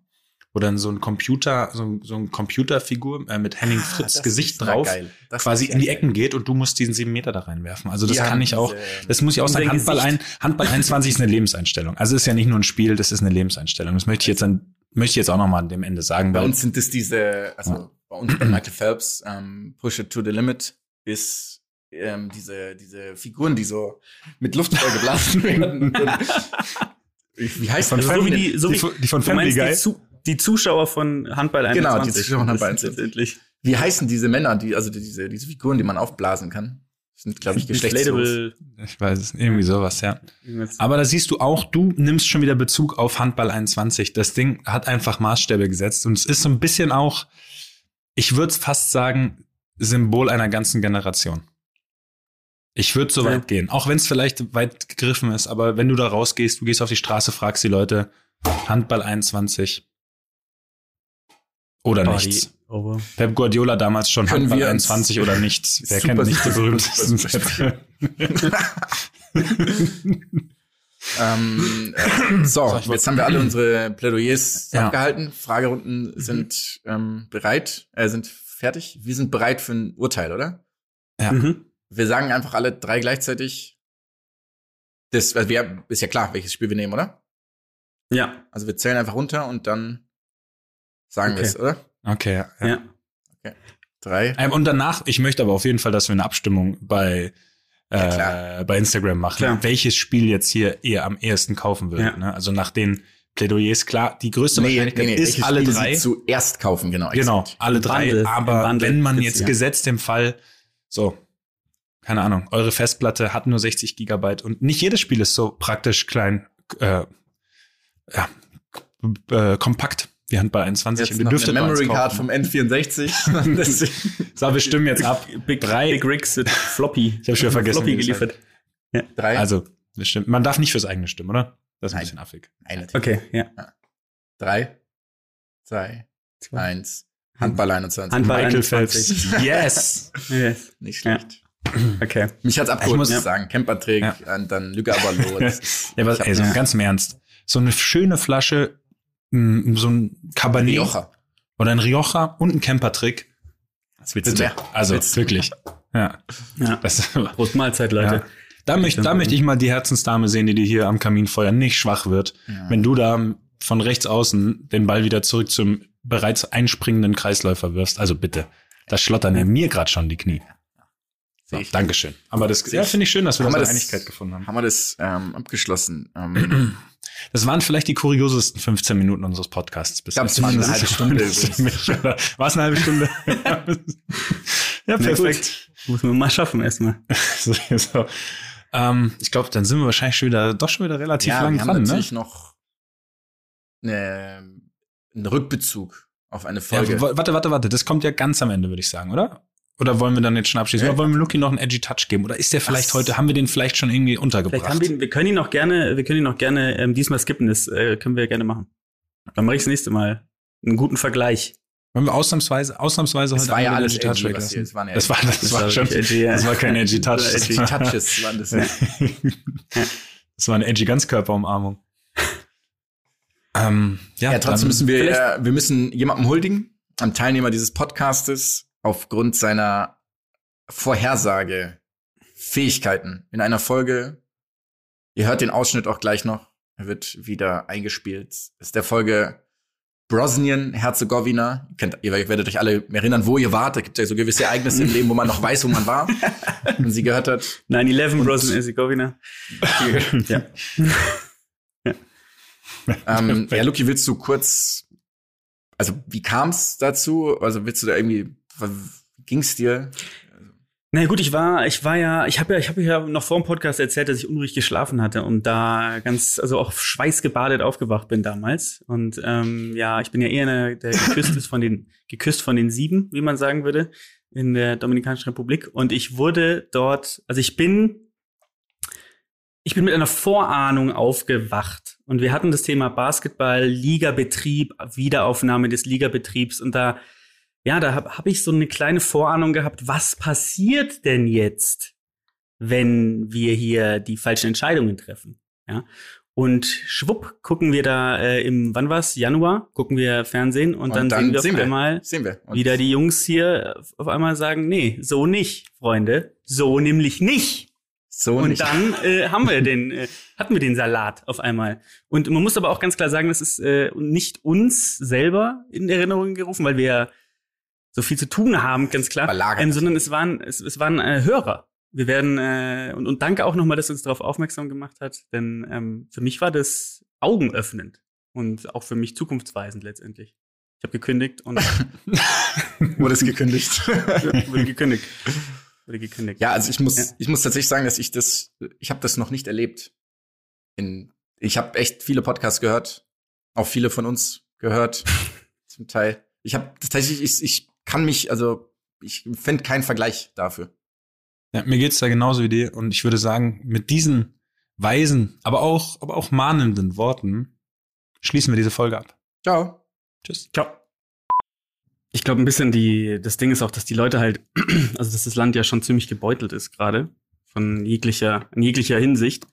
wo dann so ein Computer, so, so ein Computerfigur äh, mit Henning Fritz Ah, Das Gesicht drauf quasi in die geil. Ecken geht und du musst diesen 7 Meter da reinwerfen. Also das Die kann ich auch, diese- das muss ich auch sagen, Handball, ein. Handball 21 ist eine Lebenseinstellung. Also ist ja nicht nur ein Spiel, das ist eine Lebenseinstellung. Das möchte ich jetzt dann, möchte ich jetzt auch noch mal an dem Ende sagen. Bei uns sind es diese, also Ja. bei uns bei Michael Phelps, ähm, Push It to the Limit ist ähm, diese, diese Figuren, die so mit Luft voll geblasen (laughs) werden. (laughs) Wie heißt das? So wie die, so die wie, von- die von Family Guy? Die, die Zuschauer von Handball 21. Genau, die Zuschauer von Handball Das sind 21. letztendlich Wie heißen diese Männer, die, also diese, diese Figuren, die man aufblasen kann? Das sind, glaube ich, geschlechtslos. Ich weiß es, irgendwie sowas, ja. Aber da siehst du auch, du nimmst schon wieder Bezug auf Handball 21. Das Ding hat einfach Maßstäbe gesetzt und es ist so ein bisschen auch, ich würde fast sagen, Symbol einer ganzen Generation. Ich würde so Ja. weit gehen, auch wenn es vielleicht weit gegriffen ist, aber wenn du da rausgehst, du gehst auf die Straße, fragst die Leute, Handball 21 oder Body nichts. over. Pep Guardiola damals schon Können Handball wir uns- 21 oder nichts. (laughs) Wer kennt nicht die berühmtesten (laughs) Sätze? (laughs) ähm, äh, so, jetzt haben wir alle (clears throat) unsere Plädoyers Ja. abgehalten. Fragerunden sind ähm, bereit, äh, sind fertig. Wir sind bereit für ein Urteil, oder? Ja. Mhm. Wir sagen einfach alle drei gleichzeitig. Das also wir, ist ja klar, welches Spiel wir nehmen, oder? Ja, Also wir zählen einfach runter und dann sagen Okay. wir es, oder? Okay. Ja. ja. Drei. Ähm, und danach, ich möchte aber auf jeden Fall, dass wir eine Abstimmung bei, Ja, äh, bei Instagram machen, Klar. welches Spiel jetzt hier ihr am ehesten kaufen würdet. Ja. Ne? Also nach den Plädoyers, klar, die größte Nee, Wahrscheinlichkeit ist welches alle Spiel drei. Sie zuerst kaufen, genau. Genau, exakt. alle Im drei. Im aber wenn man jetzt ja. gesetzt im Fall, so, keine Ahnung, eure Festplatte hat nur 60 Gigabyte und nicht jedes Spiel ist so praktisch klein, äh, ja, äh, kompakt wie Handball 21. Jetzt Und eine Memory Card vom N64. Deswegen- (laughs) So, wir (laughs) stimmen jetzt ab. Big, Drei. Big Rigs mit Floppy. Ich hab schon vergessen, Floppy geliefert. Drei. Also, das stimmt. Man darf nicht fürs eigene stimmen, oder? Das ist ein Nein. bisschen affig. Eine. Okay, ja. Drei. Zwei. Eins. Handball 21. Handball Michael 21. Phelps. (laughs) Yes! Yes. Nicht schlecht. Okay. Mich hat's Ich abgeholt, muss- muss ich sagen. Camperträg, Ja. und dann Lüge. Das ist- Ja, aber ich ey, so ganz im Ernst. So eine schöne Flasche, so ein Cabernet Rioja. oder ein Rioja und ein Campertrick. Willst du Bitte. mehr? Also du- wirklich. Ja. Ja. Das, Prost Mahlzeit, Leute. ja. Da, möchte, da möchte ich mal die Herzensdame sehen, die dir hier am Kaminfeuer nicht schwach wird. Ja. Wenn du da von rechts außen den Ball wieder zurück zum bereits einspringenden Kreisläufer wirfst. Also bitte. Das schlottern ja mir gerade schon die Knie. So. Dankeschön. Aber das ja, finde ich schön, dass wir da das- Einigkeit gefunden haben. Haben wir das ähm, abgeschlossen? Ähm, (clears throat) Das waren vielleicht die kuriosesten 15 Minuten unseres Podcasts glaub, es war eine halbe Stunde. War es eine halbe Stunde? ja, perfekt. Muss man mal schaffen erstmal. (laughs) so, so. Ähm, ich glaube, dann sind wir wahrscheinlich schon wieder, doch schon wieder relativ ja, lang wir haben dran, ne? natürlich noch eine, einen Rückbezug auf eine Ja, Folge. w- warte, warte, warte. Das kommt ja ganz am Ende, würde ich sagen, oder? Oder wollen wir dann jetzt schon abschließen? Oder wollen wir Lucky noch einen edgy Touch geben? Oder ist der vielleicht Was? heute, haben wir den vielleicht schon irgendwie untergebracht? Vielleicht haben wir, ihn- wir können ihn noch gerne, wir können ihn noch gerne ähm, diesmal skippen. Das äh, können wir gerne machen. Dann mache ich das nächste Mal einen guten Vergleich. wollen wir ausnahmsweise, ausnahmsweise Es heute war ja einen alles edgy Touch weglassen? waren ja das war, das, Das war war schon, edgy, ja. das war kein edgy Touch. Oder edgy Touches waren das. Ja. Das war eine edgy Ganzkörperumarmung. ähm, ja, Ja, trotzdem müssen wir, äh, wir müssen jemandem huldigen, einem Teilnehmer dieses Podcastes, aufgrund seiner Vorhersage Fähigkeiten in einer Folge Ihr hört den Ausschnitt auch gleich noch. Er wird wieder eingespielt. Ist der Folge Bosnien, Herzegowina. Ihr, kennt, ihr werdet euch alle erinnern, wo ihr wart. Da gibt es ja so gewisse Ereignisse im Leben, wo man noch weiß, wo man war. (laughs) Und sie gehört hat. 9-11 Bosnien, Herzegowina. (laughs) ja. ähm, ja, Luki, willst du kurz, also wie kam es dazu? Also willst du da irgendwie, ging es dir? Na gut, ich war, ich war ja, ich habe ja, ich habe ja noch vor dem Podcast erzählt, dass ich unruhig geschlafen hatte und da ganz, also auch schweißgebadet aufgewacht bin damals. Und ähm, ja, ich bin ja eher eine, der geküsst ist von den, geküsst von den sieben, wie man sagen würde, in der Dominikanischen Republik. Und ich wurde dort, also ich bin, ich bin mit einer Vorahnung aufgewacht. Und wir hatten das Thema Basketball, Ligabetrieb, Wiederaufnahme des Ligabetriebs und da ja, da habe hab ich so eine kleine Vorahnung gehabt, was passiert denn jetzt, wenn wir hier die falschen Entscheidungen treffen? Ja. Und schwupp gucken wir da äh, im, wann war's? Januar, gucken wir Fernsehen und, und dann, dann, sehen wir sehen auf wir. einmal sehen wir. wieder die Jungs hier auf einmal sagen, nee, so nicht, Freunde, so nämlich nicht. So und nicht. dann äh, haben wir den, äh, hatten wir den Salat auf einmal. Und man muss aber auch ganz klar sagen, das ist äh, nicht uns selber in Erinnerung gerufen, weil wir so viel zu tun haben, ganz klar, ähm, sondern es waren es, es waren äh, Hörer. Wir werden äh, und, und danke auch nochmal, dass du uns darauf aufmerksam gemacht hat, denn ähm, für mich war das augenöffnend und auch für mich zukunftsweisend letztendlich. Ich habe gekündigt und (laughs) wurde es gekündigt. (laughs) wurde gekündigt. Wurde gekündigt. Ja, also ich muss ja. ich muss tatsächlich sagen, dass ich das ich habe das noch nicht erlebt. In ich habe echt viele Podcasts gehört, auch viele von uns gehört (laughs) zum Teil. Ich habe tatsächlich ich, ich kann mich, also ich fände keinen Vergleich dafür. Ja, mir geht's da genauso wie dir und ich würde sagen, mit diesen weisen, aber auch, aber auch mahnenden Worten schließen wir diese Folge ab. Ciao. Tschüss. Ciao. Ich glaube ein bisschen die, das Ding ist auch, dass die Leute halt, (clears throat) also dass das Land ja schon ziemlich gebeutelt ist gerade von jeglicher, in jeglicher Hinsicht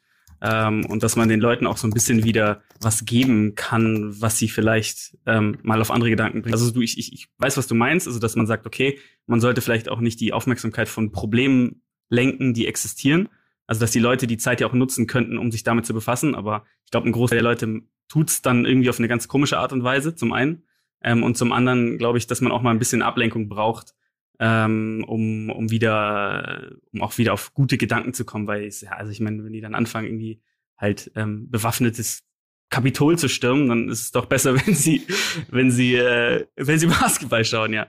ähm, und dass man den Leuten auch so ein bisschen wieder was geben kann, was sie vielleicht ähm, mal auf andere Gedanken bringt. Also du, ich, ich, ich weiß, was du meinst, also dass man sagt, okay, man sollte vielleicht auch nicht die Aufmerksamkeit von Problemen lenken, die existieren. Also dass die Leute die Zeit ja auch nutzen könnten, um sich damit zu befassen. Aber ich glaube, ein Großteil der Leute tut's dann irgendwie auf eine ganz komische Art und Weise, zum einen. Ähm, und zum anderen glaube ich, dass man auch mal ein bisschen Ablenkung braucht, ähm, um, um wieder, um auch wieder auf gute Gedanken zu kommen, weil es, ja, also ich meine, wenn die dann anfangen, irgendwie halt ähm, bewaffnetes Kapitol zu stürmen, dann ist es doch besser, (laughs) wenn sie, wenn sie, äh, wenn sie Basketball schauen, ja.